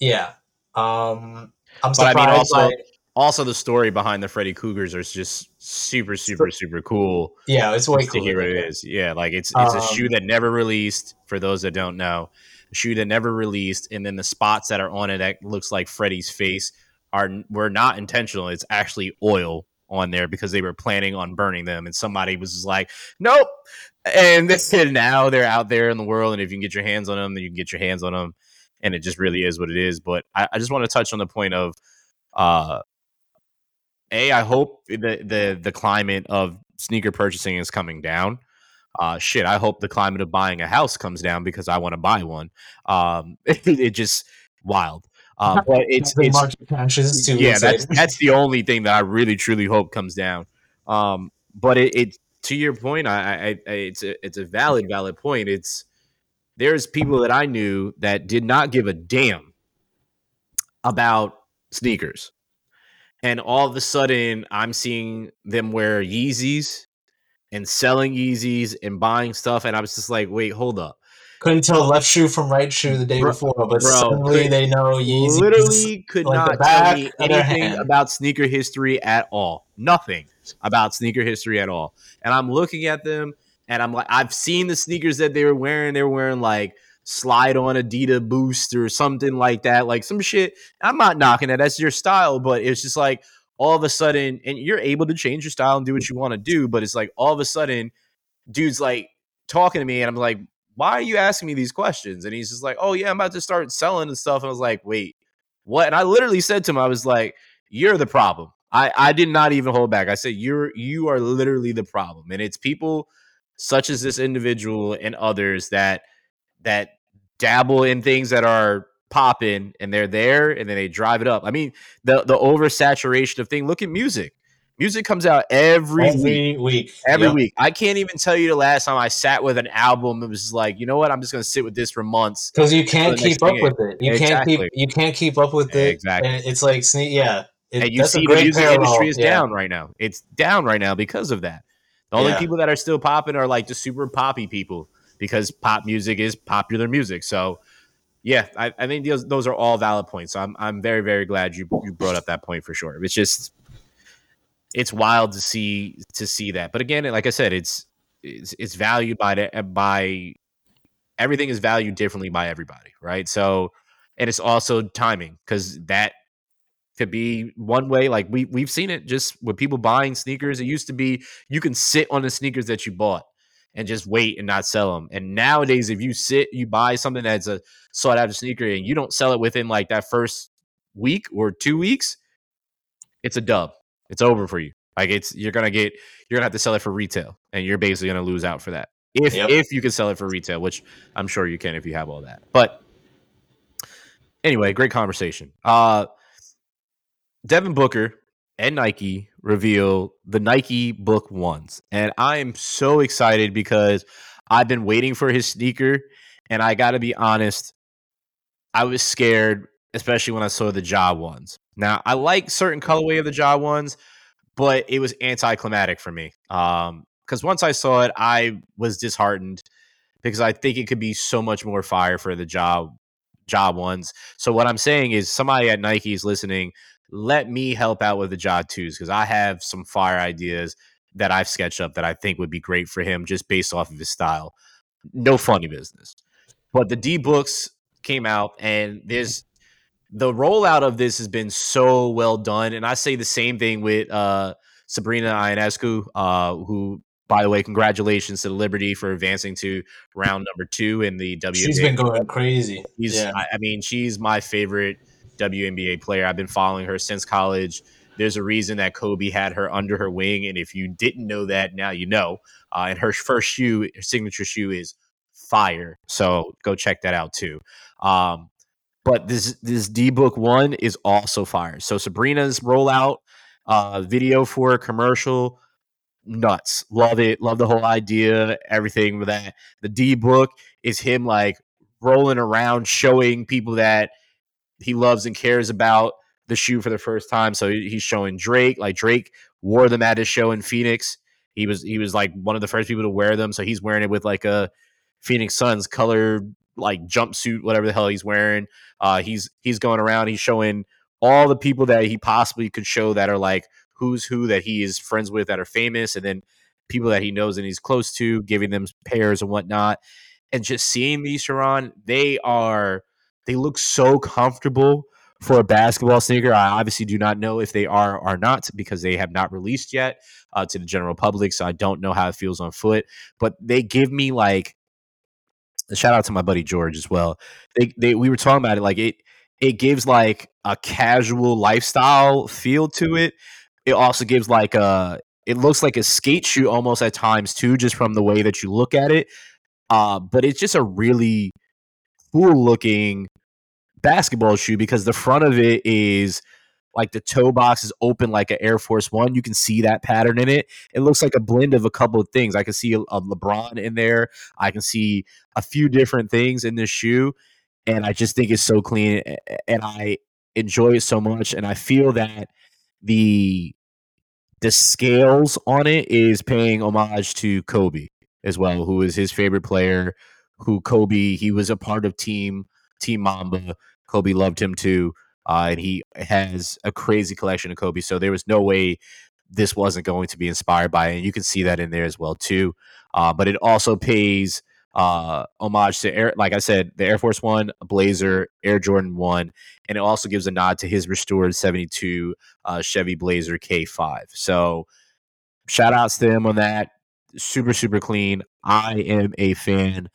yeah um i'm But I surprised mean, also- by Also, the story behind the Freddy Kruegers is just super, super, super cool. yeah it's way just to hear what it is. Yeah, like it's it's a Um, shoe that never released. For those that don't know, shoe that never released, and then the spots that are on it that looks like Freddy's face are were not intentional. It's actually oil on there because they were planning on burning them, and somebody was like, "Nope." And then now they're out there in the world, and if you can get your hands on them, then you can get your hands on them, and it just really is what it is. But I, I just want to touch on the point of, uh, a I hope the the the climate of sneaker purchasing is coming down. Uh, shit, I hope the climate of buying a house comes down because I want to buy one. Um, it, it just wild. Uh, but it's it's market crashes yeah, that's that's the only thing that I really truly hope comes down. Um, but it, it to your point, I, I, I it's a it's a valid valid point. It's there's people that I knew that did not give a damn about sneakers, and all of a sudden I'm seeing them wear Yeezys and selling Yeezys and buying stuff, and I was just like, wait, hold up. couldn't tell left shoe from right shoe the day Bro- before, but bro, suddenly they know Yeezys. literally could like not tell me anything about sneaker history at all. Nothing about sneaker history at all. And I'm looking at them and I'm like, I've seen the sneakers that they were wearing. They were wearing like slide on Adidas Boost or something like that, like some shit. I'm not knocking that. That's your style, but it's just like all of a sudden, and you're able to change your style and do what you want to do, but it's like all of a sudden, dude's like talking to me, and I'm like, why are you asking me these questions? And he's just like, oh yeah, I'm about to start selling and stuff. And I was like, wait, what? And I literally said to him, I was like, you're the problem. I, I did not even hold back. I said, you're you are literally the problem. And it's people such as this individual and others that that dabble in things that are popping and they're there and then they drive it up. I mean, the the oversaturation of thing. Look at music. Music comes out every, week every week. every Yep. week. I can't even tell you the last time I sat with an album. It was like, you know what? I'm just gonna sit with this for months. because you can't keep up with it. You can't keep you can't keep up with it. Exactly. And it's like yeah. It, and you see the great music parallel, industry is yeah. down right now. It's down right now because of that. The only Yeah. people that are still popping are like the super poppy people because pop music is popular music. So yeah, I, I think those those are all valid points. So I'm I'm very very glad you you brought up that point for sure. It's just it's wild to see to see that. But again, like I said, it's it's, it's valued by by everything is valued differently by everybody, right? So and it's also timing because that could be one way. Like we we've seen it just with people buying sneakers. It used to be you can sit on the sneakers that you bought and just wait and not sell them. And nowadays, if you sit, you buy something that's a sought after sneaker and you don't sell it within like that first week or two weeks, it's a dub. It's over for you. Like it's you're gonna get you're gonna have to sell it for retail, and you're basically gonna lose out for that. If Yep. if you can sell it for retail, which I'm sure you can if you have all that. But anyway, great conversation. Uh Devin Booker and Nike reveal the Nike Book Ones. And I am so excited because I've been waiting for his sneaker. And I got to be honest, I was scared, especially when I saw the Ja ones. Now, I like certain colorway of the Ja ones, but it was anticlimactic for me. Um, because once I saw it, I was disheartened because I think it could be so much more fire for the job job ones. So what I'm saying is somebody at Nike is listening. Let me help out with the Ja twos because I have some fire ideas that I've sketched up that I think would be great for him just based off of his style. No funny business. But the D books came out and there's the rollout of this has been so well done. And I say the same thing with uh, Sabrina Ionescu, uh, who by the way, congratulations to Liberty for advancing to round number two in the WNBA. She's been going crazy. She's, yeah. I, I mean, she's my favorite WNBA player. I've been following her since college. There's a reason that Kobe had her under her wing, and if you didn't know that, now you know. Uh, and her first shoe, her signature shoe, is fire. So go check that out too. Um, but this this D book one is also fire. So Sabrina's rollout uh, video for a commercial nuts. Love it. Love the whole idea, everything with that. The D book is him like rolling around, showing people that he loves and cares about the shoe for the first time. So he's showing Drake. Like Drake wore them at his show in Phoenix. He was he was like one of the first people to wear them. So he's wearing it with like a Phoenix Suns color like jumpsuit, whatever the hell he's wearing. Uh, he's he's going around. He's showing all the people that he possibly could show that are like who's who that he is friends with that are famous, and then people that he knows and he's close to, giving them pairs and whatnot. And just seeing these, Sharon, they are they look so comfortable for a basketball sneaker. I obviously do not know if they are or not because they have not released yet uh, to the general public. So I don't know how it feels on foot, but they give me like shout out to my buddy George as well. They, they we were talking about it like it it gives like a casual lifestyle feel to it, it also gives like a it looks like a skate shoe almost at times too, just from the way that you look at it. Uh, but it's just a really cool looking basketball shoe because the front of it is like the toe box is open like an Air Force One. You can see that pattern in it. It looks like a blend of a couple of things. I can see a, LeBron in there. I can see a few different things in this shoe, and I just think it's so clean, and I enjoy it so much. And I feel that the the scales on it is paying homage to Kobe as well, who is his favorite player. Who Kobe he was a part of team Team Mamba. Kobe loved him too, uh, and he has a crazy collection of Kobe. So there was no way this wasn't going to be inspired by it. And you can see that in there as well too. Uh, but it also pays uh, homage to Air, like I said, the Air Force One, Blazer, Air Jordan One, and it also gives a nod to his restored '72 uh, Chevy Blazer K5. So shout outs to him on that. Super super clean. I am a fan.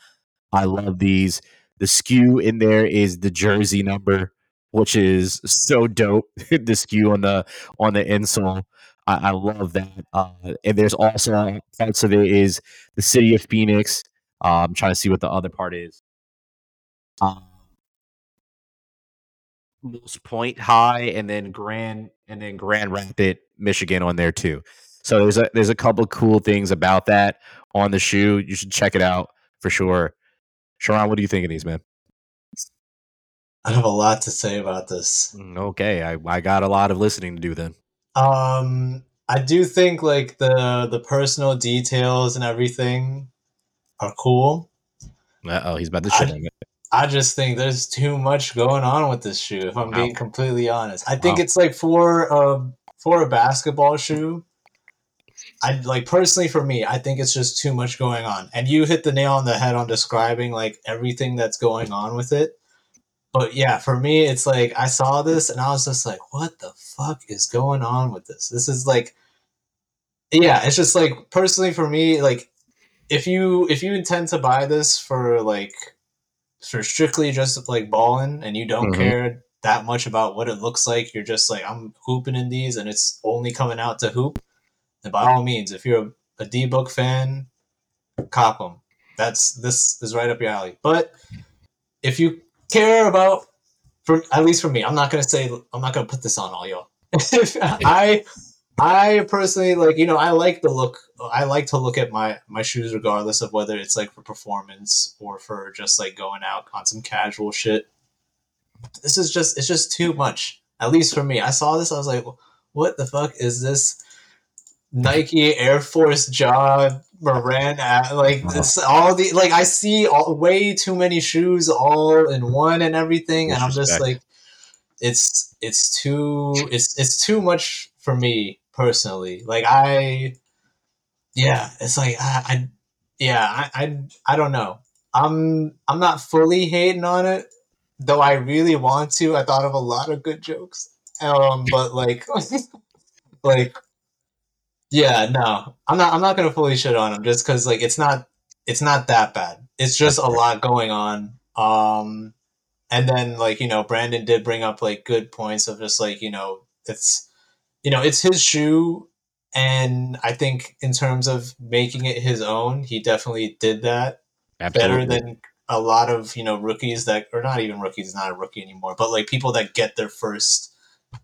I love these. The SKU in there is the jersey number, which is so dope. the SKU on the on the insole. I, I love that. Uh, and there's also parts of it is the city of Phoenix uh, I'm trying to see what the other part is. Um, Moss Point High, and then Grand, and then Grand Rapid, Michigan, on there too. So there's a there's a couple cool things about that on the shoe. You should check it out for sure. Sharon, what do you think of these, man? I have a lot to say about this. Mm, okay, I, I got a lot of listening to do then. Um, I do think like the the personal details and everything are cool. oh, he's about to shit I, I just think there's too much going on with this shoe. If I'm wow. being completely honest, I think wow. it's like for a for a basketball shoe. I like personally for me, I think it's just too much going on. And you hit the nail on the head on describing like everything that's going on with it. But yeah, for me, it's like I saw this and I was just like, what the fuck is going on with this? This is like, yeah, it's just like personally for me, like if you if you intend to buy this for like for strictly just like balling and you don't mm-hmm. care that much about what it looks like, you're just like I'm hooping in these and it's only coming out to hoop. Then by all means, if you're a, a D book fan, cop them. That's this is right up your alley. But if you care about, for at least for me, I'm not gonna say I'm not gonna put this on all y'all. I I personally like, you know, I like the look. I like to look at my my shoes regardless of whether it's like for performance or for just like going out on some casual shit. This is just it's just too much. At least for me. I saw this I was like, what the fuck is this? Nike Air Force John, Morant like this all the like I see all, way too many shoes all in one and everything and I'm just like it's it's too it's it's too much for me personally. Like I yeah it's like I, I yeah I, I I don't know. I'm I'm not fully hating on it though I really want to. I thought of a lot of good jokes. Um but like like yeah, no, I'm not. I'm not gonna fully shit on him just because like it's not. It's not that bad. It's just a lot going on. Um, and then like you know, Brandon did bring up like good points of just like you know, it's you know, it's his shoe, and I think in terms of making it his own, he definitely did that Absolutely. better than a lot of you know rookies that or not even rookies, not a rookie anymore, but like people that get their first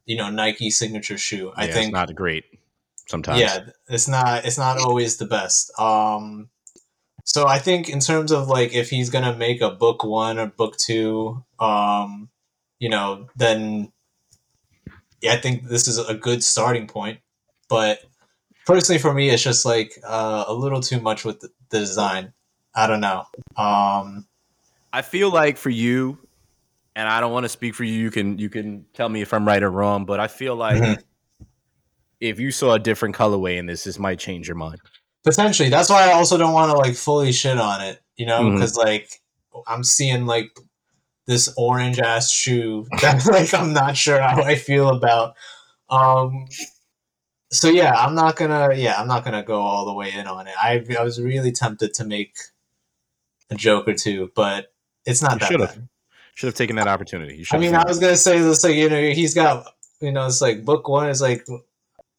you know Nike signature shoe. Yeah, I think not great sometimes. Yeah, it's not it's not always the best. Um so I think in terms of like if he's gonna make a book one or book two, um, you know, then yeah, I think this is a good starting point. But personally, for me, it's just like uh, a little too much with the, the design. I don't know. Um, I feel like for you, and I don't want to speak for you. You can you can tell me if I'm right or wrong, but I feel like mm-hmm if you saw a different colorway in this, this might change your mind. Potentially. That's why I also don't want to like fully shit on it, you know, because mm-hmm. like I'm seeing like this orange ass shoe that like I'm not sure how I feel about. Um so yeah, I'm not gonna yeah, I'm not gonna go all the way in on it. I I was really tempted to make a joke or two, but it's not you that should have should have taken that opportunity. I mean, I was gonna say this like you know he's got you know it's like book one is like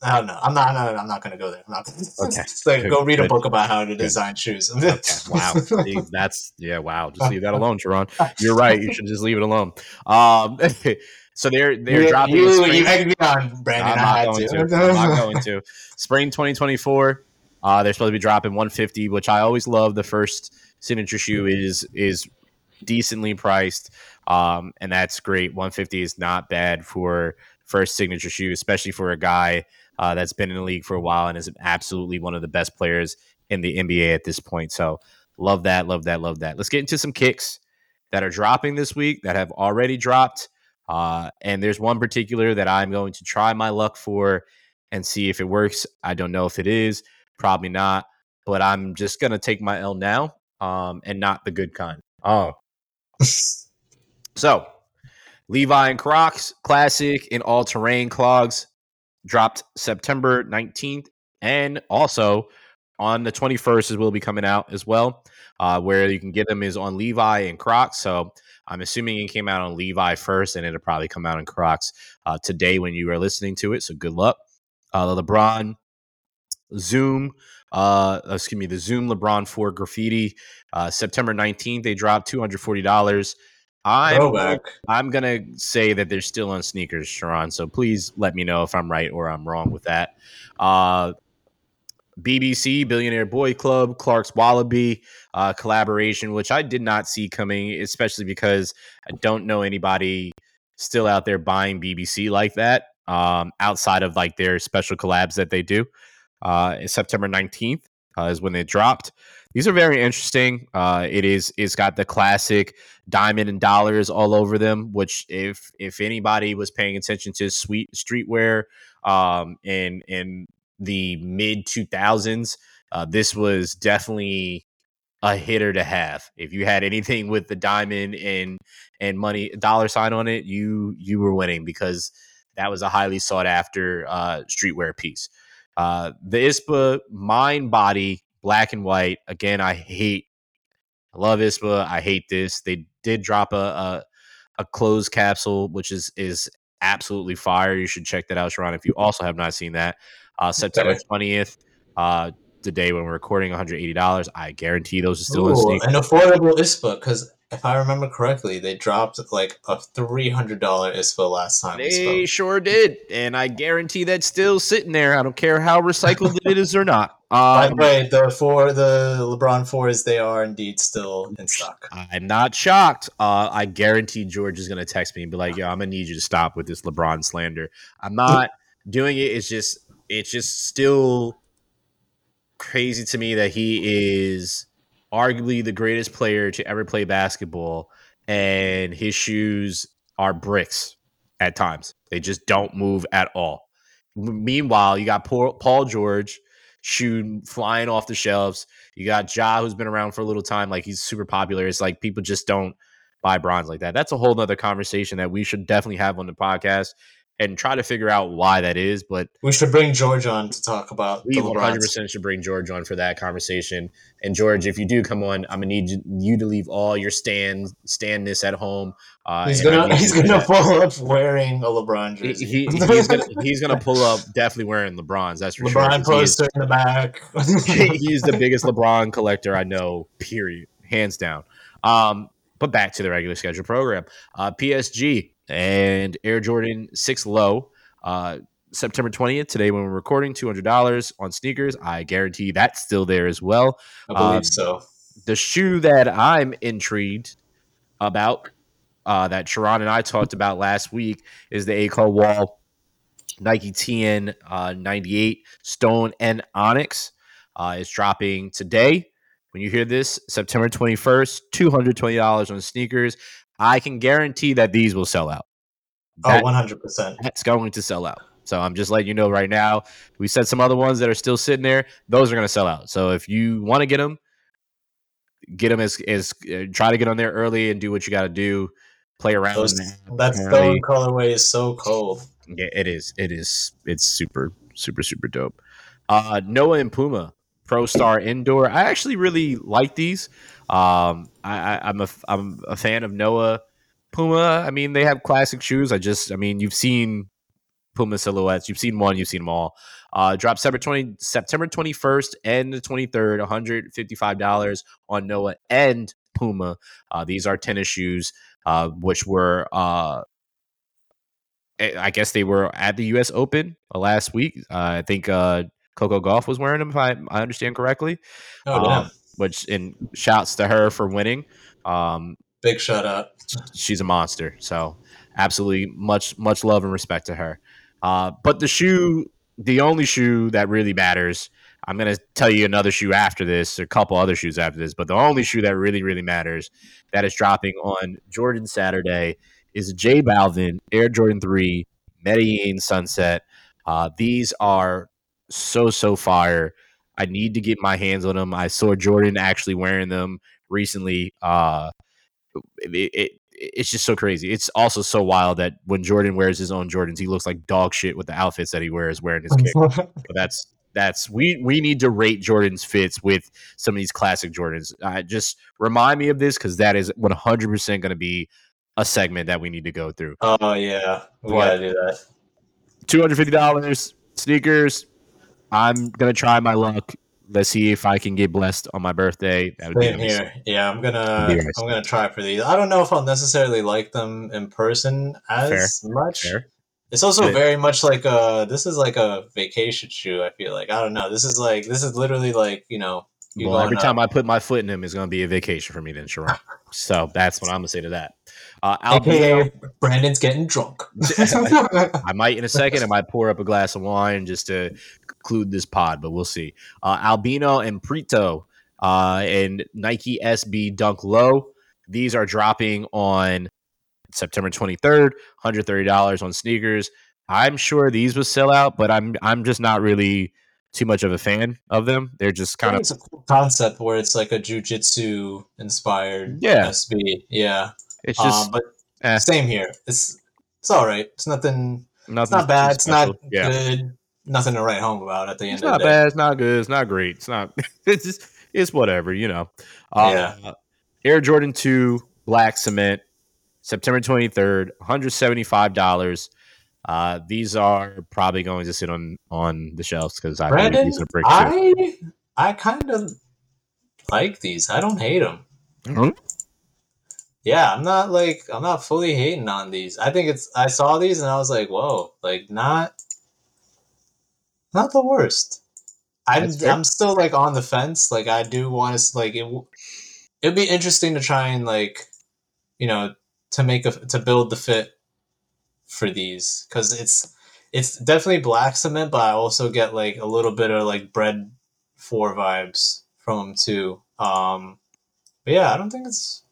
I don't know. I'm not. I'm not going to go there. I'm not. Okay. like, go read a book about how to design shoes. okay. Wow. See, that's yeah. Wow. Just leave that alone, Sharon. You're right. You should just leave it alone. Um. so they're they're you, dropping. You you egged me on, Brandon. I'm not going to. to. I'm not going to. Spring 2024. Uh, they're supposed to be dropping 150, which I always love. The first signature shoe is is decently priced, um, and that's great. 150 is not bad for first signature shoe, especially for a guy uh, that's been in the league for a while and is absolutely one of the best players in the NBA at this point. So love that, love that, love that. Let's get into some kicks that are dropping this week that have already dropped. Uh, and there's one particular that I'm going to try my luck for and see if it works. I don't know if it is, probably not, but I'm just going to take my L now um, and not the good kind. Oh. so, Levi and Crocs, classic in all terrain clogs dropped September 19th. And also on the 21st, as will be coming out as well. Uh, where you can get them is on Levi and Crocs. So I'm assuming it came out on Levi first, and it'll probably come out on Crocs uh, today when you are listening to it. So good luck. Uh, the LeBron Zoom, uh, excuse me, the Zoom LeBron 4 graffiti, uh, September 19th, they dropped $240. I'm I'm gonna say that they're still on sneakers, Sharon. So please let me know if I'm right or I'm wrong with that. Uh, BBC Billionaire Boy Club Clark's Wallabee uh, collaboration, which I did not see coming, especially because I don't know anybody still out there buying BBC like that um, outside of like their special collabs that they do. Uh, September 19th uh, is when they dropped. These are very interesting. Uh, it is it's got the classic diamond and dollars all over them. Which if if anybody was paying attention to sweet streetwear um, in in the mid two thousands, uh, this was definitely a hitter to have. If you had anything with the diamond and and money dollar sign on it, you you were winning because that was a highly sought after uh, streetwear piece. Uh, the ISPA mind body black and white. Again, I hate, I love ISPA. I hate this. They did drop a, a, a closed capsule, which is is absolutely fire. You should check that out, Sharon. If you also have not seen that, uh, September twentieth, uh, the day when we're recording, one hundred eighty dollars. I guarantee those are still Ooh, in An affordable ISPA because if I remember correctly, they dropped like a three hundred dollar ISPA last time. They sure did, and I guarantee that's still sitting there. I don't care how recycled it is or not. Um, By the way, the four, the LeBron fours, they are indeed still in stock. I'm not shocked. Uh, I guarantee George is going to text me and be like, "Yo, I'm gonna need you to stop with this LeBron slander." I'm not doing it. It's just, it's just still crazy to me that he is arguably the greatest player to ever play basketball, and his shoes are bricks at times. They just don't move at all. Meanwhile, you got Paul, George shooting flying off the shelves. You got Ja, who's been around for a little time, like he's super popular. It's like people just don't buy bronze like that. That's a whole nother conversation that we should definitely have on the podcast and try to figure out why that is. But We should bring George on to talk about we one hundred percent should bring George on for that conversation. And George, if you do come on, I'm gonna need you- to leave all your stand standness at home. Uh, He's gonna he's you to do gonna that. pull up wearing a LeBron jersey. he- he's gonna he's gonna pull up definitely wearing LeBron's. That's for sure. LeBron he is- poster in the back. he's the biggest LeBron collector I know, period, hands down. Um, but back to the regular schedule program. Uh, PSG and Air Jordan 6 Low, uh, September 20th, today when we're recording, $200 on sneakers. I guarantee that's still there as well. I believe Um, so. The shoe that I'm intrigued about, uh, that Sharon and I talked about last week, is the A-Cold-Wall Nike TN uh, 98 Stone and Onyx. Uh, is dropping today. When you hear this, September 21st, $220 on sneakers. I can guarantee that these will sell out. That- Oh, 100%. that's going to sell out. So I'm just letting you know right now. We said some other ones that are still sitting there; those are going to sell out. So if you want to get them, get them as as uh, try to get on there early and do what you got to do. Play around. Those, that stone colorway is so cold. Yeah, it is. It is. It's super, super, super dope. Uh, Noah and Puma Pro Star Indoor. I actually really like these. Um, I, I, I'm a I'm a fan of Noah. Puma. I mean, they have classic shoes. I just, I mean, you've seen Puma silhouettes. You've seen one. You've seen them all. Uh, drop September twenty September twenty first and the twenty third. One hundred fifty five dollars on Noah and Puma. Uh, these are tennis shoes, uh, which were uh, I guess they were at the U.S. Open uh, last week. Uh, I think uh, Coco Gauff was wearing them, if I, I understand correctly. Oh, Um. Which and shouts to her for winning. Um, Big shut up. she's a monster. So absolutely much much love and respect to her. Uh, but the shoe, the only shoe that really matters. I'm gonna tell you another shoe after this, a couple other shoes after this, but the only shoe that really really matters that is dropping on Jordan Saturday is J Balvin Air Jordan Three Medellin Sunset. Uh, these are so so fire. I need to get my hands on them. I saw Jordan actually wearing them recently. Uh, it, it it's just so crazy. It's also so wild that when Jordan wears his own Jordans, he looks like dog shit with the outfits that he wears wearing his kick. But that's that's we we need to rate Jordan's fits with some of these classic Jordans. Uh, just remind me of this because that is one hundred percent going to be a segment that we need to go through. oh, yeah. We What? gotta do that. Two hundred fifty dollars sneakers. I'm gonna try my luck. Let's see if I can get blessed on my birthday. That would Same nice. here. Yeah, I'm gonna be. I'm gonna try for these. I don't know if I'll necessarily like them in person as much. Fair. It's also Yeah. very much like a this is like a vacation shoe. I feel like I don't know. This is like this is literally like you know. You well, every out. time I put my foot in him is going to be a vacation for me, then Sharon. so that's what I'm going to say to that. Uh, Albino, AKA Brandon's getting drunk. I might in a second. I might pour up a glass of wine just to conclude this pod, but we'll see. Uh, Albino and Preto uh, and Nike SB Dunk Low. These are dropping on September 23rd. $130 on sneakers. I'm sure these will sell out, but I'm I'm just not really too much of a fan of them. They're just kind of it's a cool concept where it's like a jujitsu inspired Yeah. SB. Yeah. It's just um, but eh. same here. It's it's all right. It's nothing. nothing It's not bad. It's not yeah. good. Nothing to write home about at the end It's of not the day. bad. It's not good. It's not great. It's not. It's just. It's whatever. You know. Uh, Yeah. Air Jordan Two Black Cement, September twenty third, one hundred seventy five dollars. Uh, these are probably going to sit on on the shelves because I Brandon, these are brick. I I kind of like these. I don't hate them. Mhm. Yeah, I'm not like I'm not fully hating on these. I think it's I saw these and I was like, whoa, like not not the worst. I'm I'm still like on the fence. Like I do want to like it. It'd be interesting to try and like, you know, to make a to build the fit for these because it's it's definitely black cement, but I also get like a little bit of like Bred four vibes from them too. Um, but yeah, I don't think it's.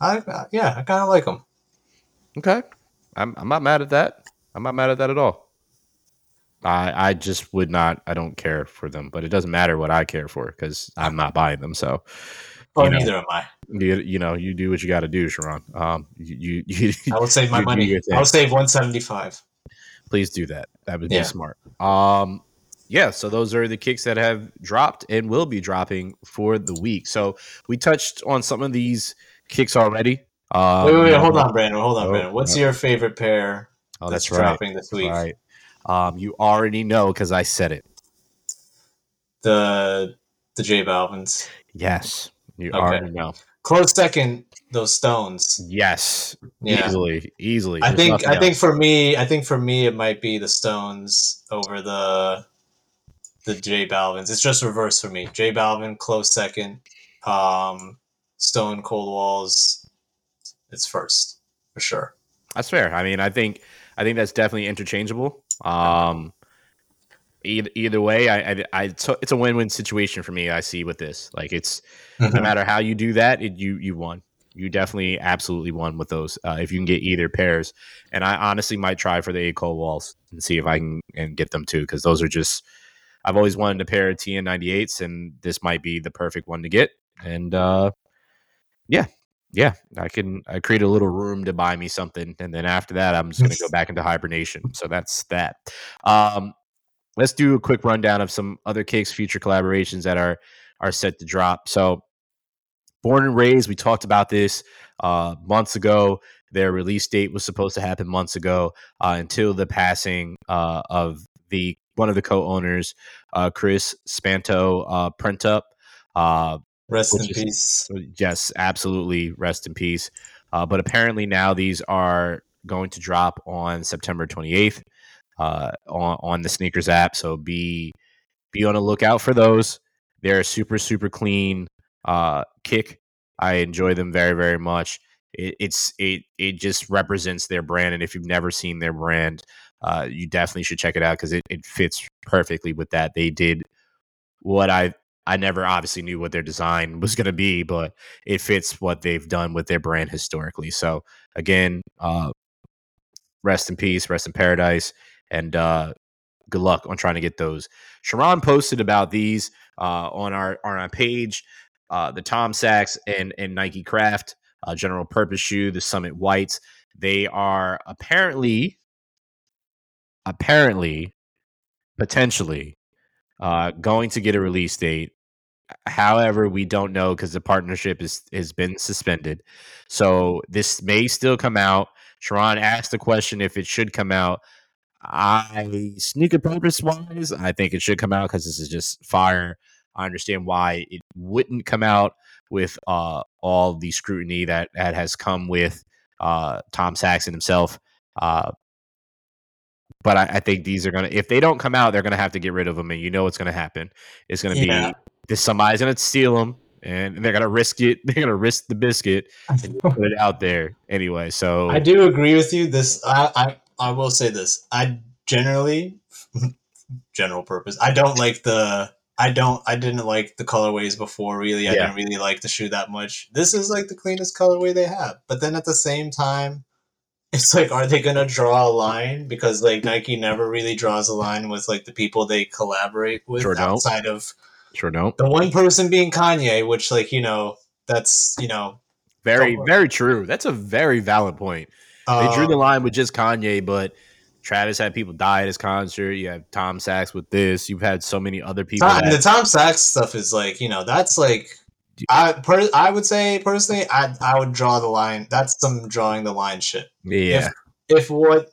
I uh, yeah, I kind of like them. Okay, I'm I'm not mad at that. I'm not mad at that at all. I I just would not. I don't care for them, but it doesn't matter what I care for because I'm not buying them. So, Oh, you know, neither am I. you, you know, you do what you got to do, Sharon. Um, you you, you I will save my money. I'll save one seventy five. please do that. That would Yeah. be smart. Um, yeah. So those are the kicks that have dropped and will be dropping for the week. So we touched on some of these kicks already. Um, wait, wait, wait, hold on, Brandon. Hold on, Oh, Brandon. What's oh. your favorite pair Oh, that's, that's right. dropping this week? Right. Um, you already know because I said it. The the J Balvin's. Yes, you Okay. already know. Close second, those Stones. Yes, Yeah. easily, easily. I There's think I think for me, I think for me it might be the Stones over the the J Balvin's. It's just reverse for me. J Balvin close second. Um, Stone Cold Walls. It's first for sure. that's fair. I mean, I think I think that's definitely interchangeable. Um, either, either way, I, I, I it's a- it's a win-win situation for me. I see with this, like it's no matter how you do that, it, you you won. You definitely absolutely won with those. Uh, if you can get either pairs, and I honestly might try for the A-Cold-Walls and see if I can and get them too, because those are just. I've always wanted a pair of TN98s, and this might be the perfect one to get. And uh, yeah, yeah, I can. I create a little room to buy me something, and then after that, I'm just gonna go back into hibernation. So that's that. Um, let's do a quick rundown of some other cakes future collaborations that are are set to drop. So, Born and Raised, we talked about this uh, months ago. Their release date was supposed to happen months ago uh, until the passing uh, of the one of the co-owners, uh, Chris Spanto uh, Printup. Rest in is- peace. yes, absolutely. Rest in peace. Uh, but apparently now these are going to drop on September 28th uh, on on the SNKRS app. So be be on the lookout for those. They're a super super clean uh, kick. I enjoy them very very much. It, it's it it just represents their brand, and if you've never seen their brand, uh, you definitely should check it out because it, it fits perfectly with that. They did what I I never obviously knew what their design was going to be, but it fits what they've done with their brand historically. So again, uh, rest in peace, rest in paradise, and uh, good luck on trying to get those. Sharon posted about these uh, on our on our page, uh, the Tom Sachs and and Nike Craft uh, general purpose shoe, the Summit Whites. They are apparently, apparently, potentially uh, going to get a release date. However, we don't know because the partnership is has been suspended. So this may still come out. Sharon asked the question if it should come out. I sneaker purpose wise, I think it should come out because this is just fire. I understand why it wouldn't come out with uh, all the scrutiny that that has come with uh, Tom Saxon himself. Uh, but I, I think these are gonna if they don't come out, they're gonna have to get rid of them, and you know what's gonna happen. It's gonna Yeah. be this somebody's gonna steal them, and they're gonna risk it. They're gonna risk the biscuit and put it out there anyway. So I do agree with you. This I, I I will say this. I generally general purpose. I don't like the I don't I didn't like the colorways before really. I Yeah. didn't really like the shoe that much. This is like the cleanest colorway they have. But then at the same time it's like are they going to draw a line because like Nike never really draws a line with like the people they collaborate with Sure don't. outside of sure don't. the one person being Kanye, which like, you know, that's, you know, Very, very true. That's a very valid point. They drew the um, line with just Kanye, but Travis had people die at his concert. You have Tom Sachs with this. You've had so many other people. Tom, that- the Tom Sachs stuff is like you know that's like I per, I would say personally I I would draw the line. That's some drawing the line shit. yeah, If what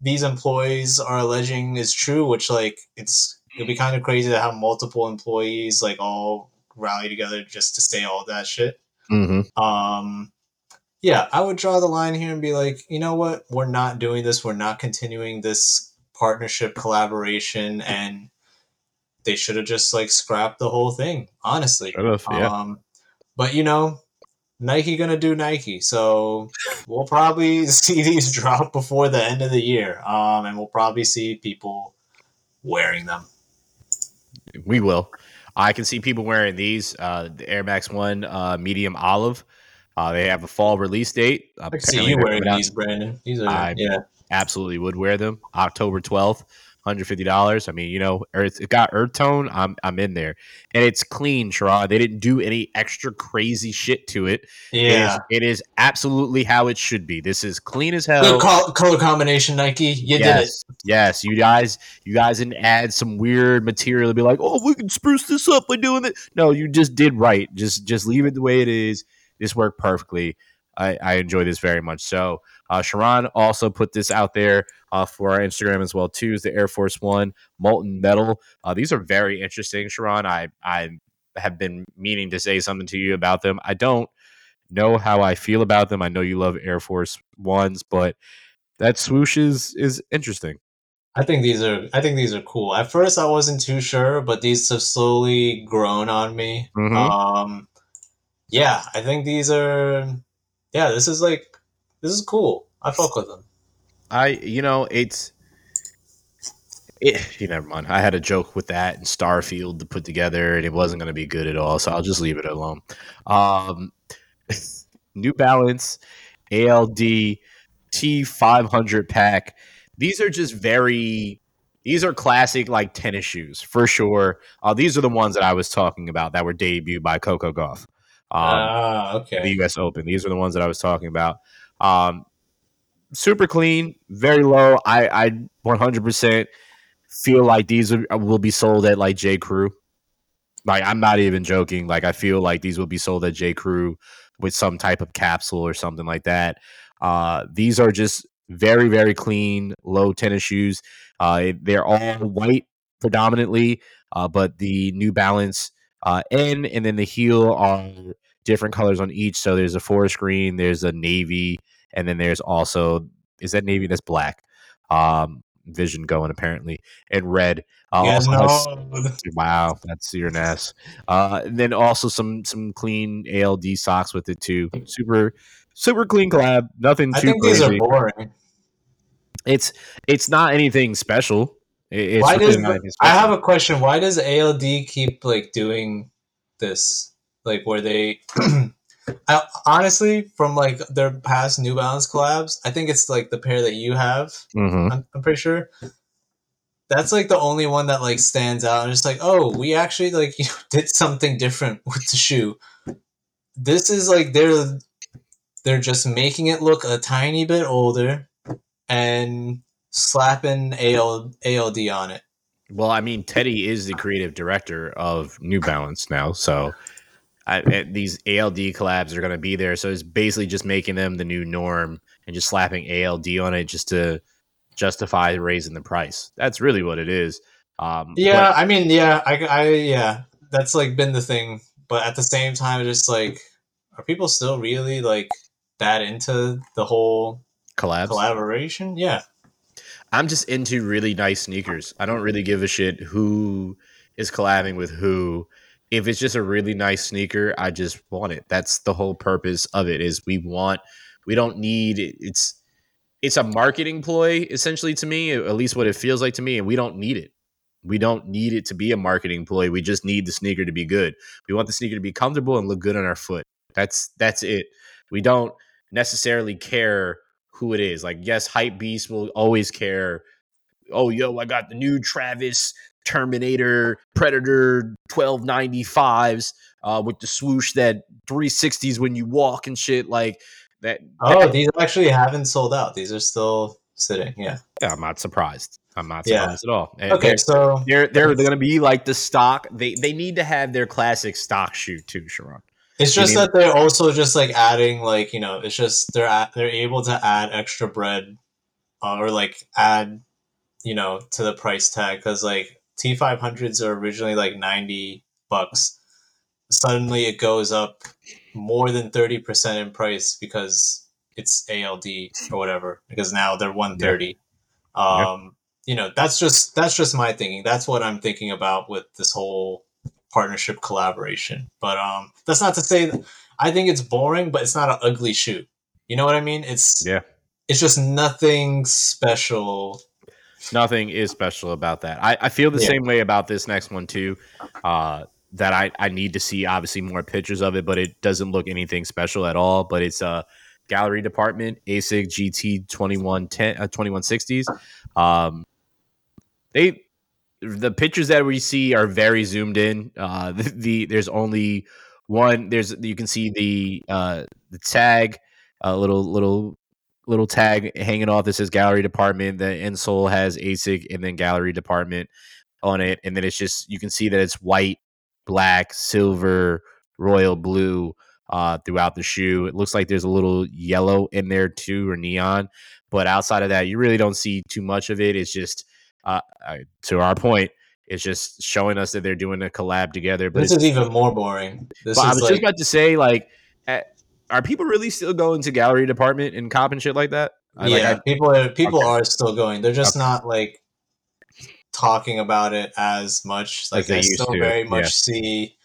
these employees are alleging is true, which like it's it'd be kind of crazy to have multiple employees like all rally together just to say all that shit. hmm Um, yeah, I would draw the line here and be like, you know what, we're not doing this. We're not continuing this partnership collaboration, and they should have just like scrapped the whole thing. Honestly, Should've, yeah. Um, but you know, Nike gonna do Nike, so we'll probably see these drop before the end of the year. Um, and we'll probably see people wearing them. we will. I can see people wearing these. Uh, the Air Max One uh, medium olive. Uh, they have a fall release date. I can see you wearing these, Brandon. These are I yeah. Absolutely would wear them. October twelfth. $150. I mean, you know, earth, it got earth tone. I'm I'm in there. And it's clean, Sharon. They didn't do any extra crazy shit to it. Yeah. It is, it is absolutely how it should be. This is clean as hell. Good col- color combination, Nike. You yes. did it. Yes. You guys, you guys didn't add some weird material to be like, oh, we can spruce this up by doing it. No, you just did right. Just just leave it the way it is. This worked perfectly. I, I enjoy this very much. So uh, Sharon also put this out there uh, for our Instagram as well too. Is the Air Force One molten metal? Uh, these are very interesting, Sharon. I I have been meaning to say something to you about them. I don't know how I feel about them. I know you love Air Force Ones, but that swoosh is is interesting. I think these are I think these are cool. At first I wasn't too sure, but these have slowly grown on me. Mm-hmm. Um yeah, I think these are yeah, this is like this is cool. I fuck with them. I you know it's it, you never mind. I had a joke with that and Starfield to put together, and it wasn't going to be good at all. So I'll just leave it alone. Um, New Balance ALD T500 pack. These are just very. These are classic like tennis shoes for sure. Uh, these are the ones that I was talking about that were debuted by Coco Gauff. Um, ah, okay. The U.S. Open. These are the ones that I was talking about. Um, super clean, very low. I I 100% feel like these will be sold at like J Crew. Like I'm not even joking. Like I feel like these will be sold at J Crew with some type of capsule or something like that. Uh, these are just very very clean, low tennis shoes. Uh, they're all white predominantly, uh, but the New Balance uh, N and then the heel are different colors on each. So there's a forest green, there's a navy, and then there's also is that navy that's black. Um, vision going apparently and red. Uh, yeah, no. has, wow, that's your ass. Uh, and then also some some clean ALD socks with it too. Super super clean collab. Nothing I too think crazy. These are boring. It's it's not anything special. It's why does I have a question? Why does ALD keep like doing this? Like where they I, honestly, from like their past New Balance collabs, I think it's like the pair that you have. Mm-hmm. I'm, I'm, pretty sure that's like the only one that like stands out. And it's like, oh, we actually like you know, did something different with the shoe. This is like they're they're just making it look a tiny bit older and slapping AL, ALD on it. Well, I mean, Teddy is the creative director of New Balance now, so I, these ALD collabs are going to be there. So it's basically just making them the new norm and just slapping ALD on it just to justify raising the price. That's really what it is. Um, yeah, but- I mean, yeah, I, I, yeah, that's like been the thing. But at the same time, just like, are people still really like that into the whole collabs collaboration? Yeah, I'm just into really nice sneakers. I don't really give a shit who is collabing with who if it's just a really nice sneaker, I just want it. That's the whole purpose of it. Is we want we don't need it's it's a marketing ploy essentially to me, at least what it feels like to me, and we don't need it. We don't need it to be a marketing ploy. We just need the sneaker to be good. We want the sneaker to be comfortable and look good on our foot. That's that's it. We don't necessarily care who it is. Like yes, hype beast will always care. Oh, yo, I got the new Travis Terminator, Predator 1295s uh, with the swoosh that 360s when you walk and shit like that. Oh, that, these actually haven't sold out. These are still sitting. Yeah. Yeah, I'm not surprised. I'm not surprised yeah. at all. And okay, they're, so they're they're, they're going to be like the stock. They they need to have their classic stock shoe too, Sharon. It's just that they're also just like adding like you know it's just they're at, they're able to add extra bread uh, or like add you know to the price tag because like T500s are originally like 90 bucks. Suddenly it goes up more than 30% in price because it's ALD or whatever because now they're 130. Yeah. Um, yeah. you know, that's just that's just my thinking. That's what I'm thinking about with this whole partnership collaboration. But um that's not to say that I think it's boring, but it's not an ugly shoot. You know what I mean? It's Yeah. It's just nothing special Nothing is special about that. I, I feel the yeah. same way about this next one too. Uh, that I, I need to see obviously more pictures of it, but it doesn't look anything special at all. But it's a gallery department, ASIC GT 2110 uh, 2160s. Um, they the pictures that we see are very zoomed in. Uh, the, the there's only one. There's you can see the uh, the tag, a little little little tag hanging off that says gallery department. The insole has ASIC and then gallery department on it, and then it's just you can see that it's white, black, silver, royal blue uh, throughout the shoe. It looks like there's a little yellow in there too, or neon. But outside of that, you really don't see too much of it. It's just uh, to our point, it's just showing us that they're doing a collab together. But this is even more boring. This I was like, just about to say, like, at, are people really still going to gallery department and cop and shit like that? I, yeah, like, I, people are people okay. are still going. They're just okay. not like talking about it as much. Like, like I still to. very much yeah. see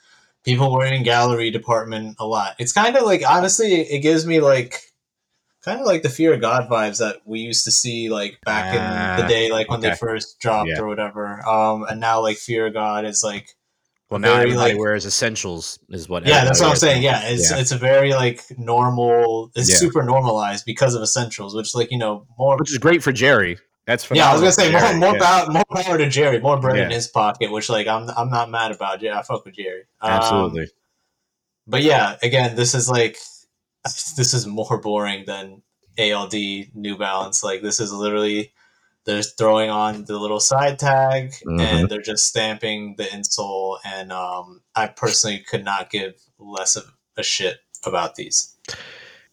people wearing gallery department a lot. It's kind of like honestly, it gives me like kind of like the fear of god vibes that we used to see like back uh, in the ah, day like when okay. they first dropped yeah. or whatever um and now like fear of god is like well now very, everybody like, wears essentials is what yeah that's what i'm saying yeah it's yeah. it's a very like normal it's yeah. super normalized because of essentials which like you know more which is great for jerry that's yeah. I was gonna say more more, power, more power to Jerry, more bread in his pocket, which like I'm I'm not mad about. Yeah, I fuck with Jerry. Um, Absolutely. But yeah, again, this is like this is more boring than ALD New Balance. Like this is literally they're throwing on the little side tag mm-hmm. and they're just stamping the insole. And um, I personally could not give less of a shit about these.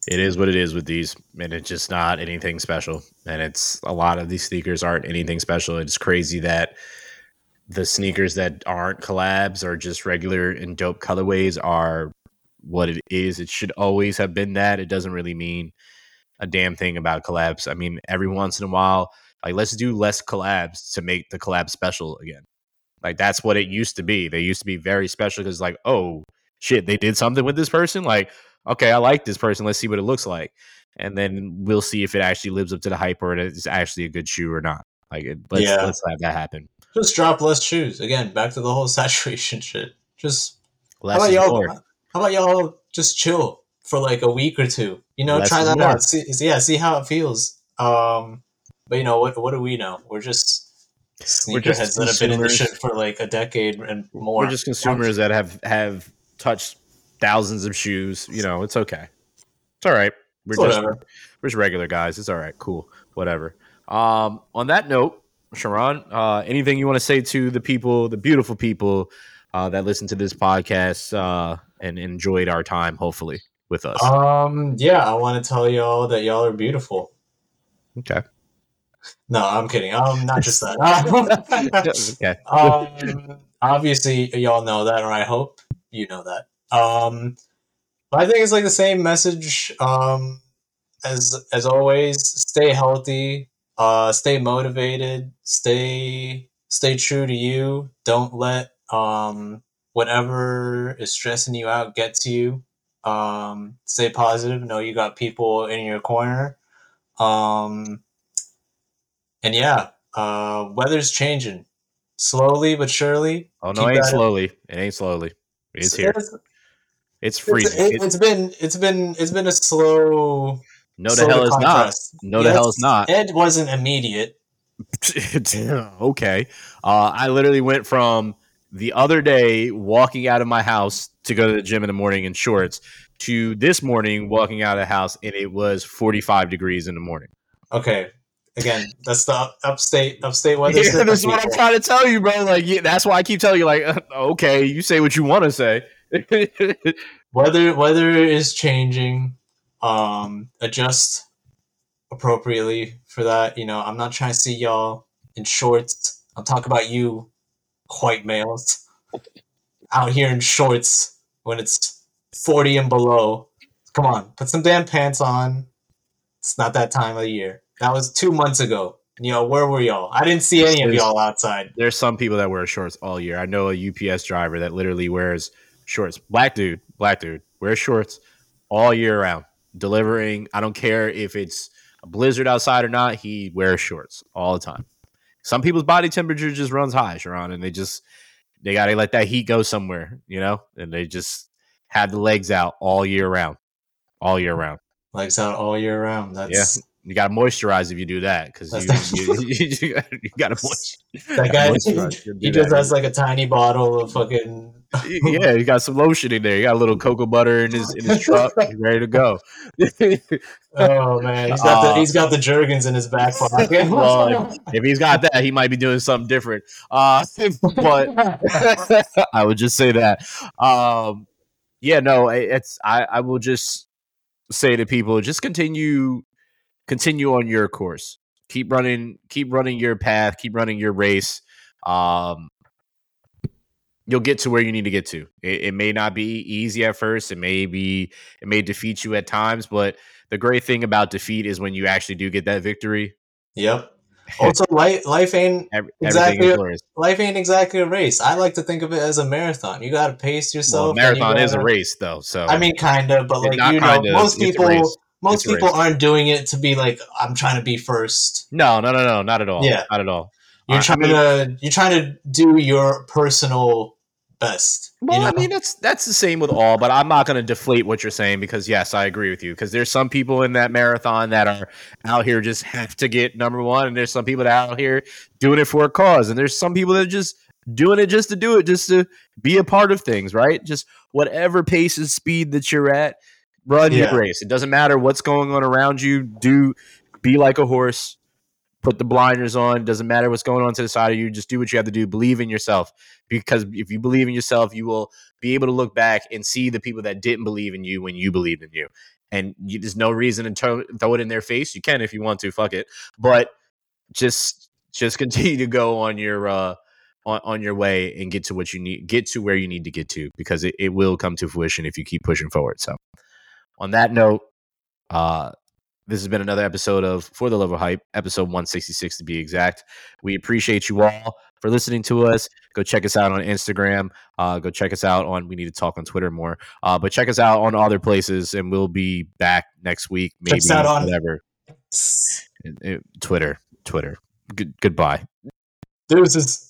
It is what it is with these, and it's just not anything special. And it's a lot of these sneakers aren't anything special. It's crazy that the sneakers that aren't collabs or just regular and dope colorways are what it is. It should always have been that. It doesn't really mean a damn thing about collabs. I mean, every once in a while, like let's do less collabs to make the collab special again. Like that's what it used to be. They used to be very special because like, oh shit, they did something with this person. Like, okay, I like this person. Let's see what it looks like, and then we'll see if it actually lives up to the hype or it is actually a good shoe or not. Like, let's yeah. let's have that happen. Just drop less shoes again. Back to the whole saturation shit. Just less how about y'all? How about y'all just chill for like a week or two? You know, less try that out. See, yeah, see how it feels. Um, but you know what? What do we know? We're just sneakerheads that have been in the shit for like a decade and more. We're just consumers that have have touched thousands of shoes. You know, it's okay. It's all right. We're it's just whatever. we're just regular guys. It's all right. Cool. Whatever. Um, on that note, Sharon, uh, anything you want to say to the people, the beautiful people uh, that listen to this podcast uh, and enjoyed our time, hopefully, with us? Um, yeah, I want to tell y'all that y'all are beautiful. Okay. No, I'm kidding. Um, not just that. okay. Um, obviously, y'all know that, or I hope you know that. Um, but I think it's like the same message. Um, as as always, stay healthy. Uh, stay motivated. Stay stay true to you. Don't let um whatever is stressing you out get to you. Um, stay positive. Know you got people in your corner. Um, and yeah, uh, weather's changing slowly but surely. Oh no, it ain't slowly. It ain't slowly. It's here. It's, freezing. It's, it, has been it's been it's been a slow. No, the hell is not. No, the hell is not. It wasn't immediate. okay, uh, I literally went from the other day walking out of my house to go to the gym in the morning in shorts to this morning walking out of the house and it was 45 degrees in the morning. Okay, Again, that's the upstate upstate weather. Yeah, that's what I'm trying to tell you, bro. Like yeah, that's why I keep telling you, like, okay, you say what you want to say. weather weather is changing. Um, adjust appropriately for that. You know, I'm not trying to see y'all in shorts. I'm talking about you, white males, out here in shorts when it's 40 and below. Come on, put some damn pants on. It's not that time of the year. That was two months ago. And you know, where were y'all? I didn't see any of y'all outside. There's some people that wear shorts all year. I know a UPS driver that literally wears shorts. Black dude, black dude, wears shorts all year round. Delivering, I don't care if it's a blizzard outside or not, he wears shorts all the time. Some people's body temperature just runs high, Sharon, and they just they got to let that heat go somewhere, you know, and they just have the legs out all year round, all year round. Legs out all year round. That's yeah. You got to moisturize if you do that because you, you, you, you got to moisturize. That guy, he just has like a tiny bottle of fucking. yeah, he got some lotion in there. He got a little cocoa butter in his in his truck. He's ready to go. oh man, he's got uh, the he's got the Jergens in his back pocket. well, if he's got that, he might be doing something different. Uh, but I would just say that. Um, yeah, no, it's I I will just say to people, just continue continue on your course. Keep running, keep running your path, keep running your race. Um, you'll get to where you need to get to. It, it, may not be easy at first. It may be, it may defeat you at times, but the great thing about defeat is when you actually do get that victory. Yep. Also, life, life ain't exactly life ain't exactly a race. I like to think of it as a marathon. You got to pace yourself. Well, marathon gotta, is a race, though. So I mean, kind of, but like you know, most people most people aren't doing it to be like I'm trying to be first. No, no, no, no, not at all. Yeah, not at all. You're trying to you're trying to do your personal best. Well, know? I mean that's that's the same with all, but I'm not going to deflate what you're saying because yes, I agree with you because there's some people in that marathon that are out here just have to get number one, and there's some people that are out here doing it for a cause, and there's some people that are just doing it just to do it, just to be a part of things, right? Just whatever pace and speed that you're at Run yeah. your race. It doesn't matter what's going on around you. Do be like a horse. Put the blinders on. Doesn't matter what's going on to the side of you. Just do what you have to do. Believe in yourself. Because if you believe in yourself, you will be able to look back and see the people that didn't believe in you when you believed in you. And you, there's no reason to throw it in their face. You can if you want to. Fuck it. But just just continue to go on your uh on, on your way and get to what you need get to where you need to get to because it, it will come to fruition if you keep pushing forward so on that note, uh, this has been another episode of For the Love of Hype, episode 166 to be exact. We appreciate you all for listening to us. Go check us out on Instagram. Uh, go check us out on, we need to talk on Twitter more, uh, but check us out on other places and we'll be back next week. Maybe check on whatever. Twitter, Twitter. Good, goodbye. Deuces.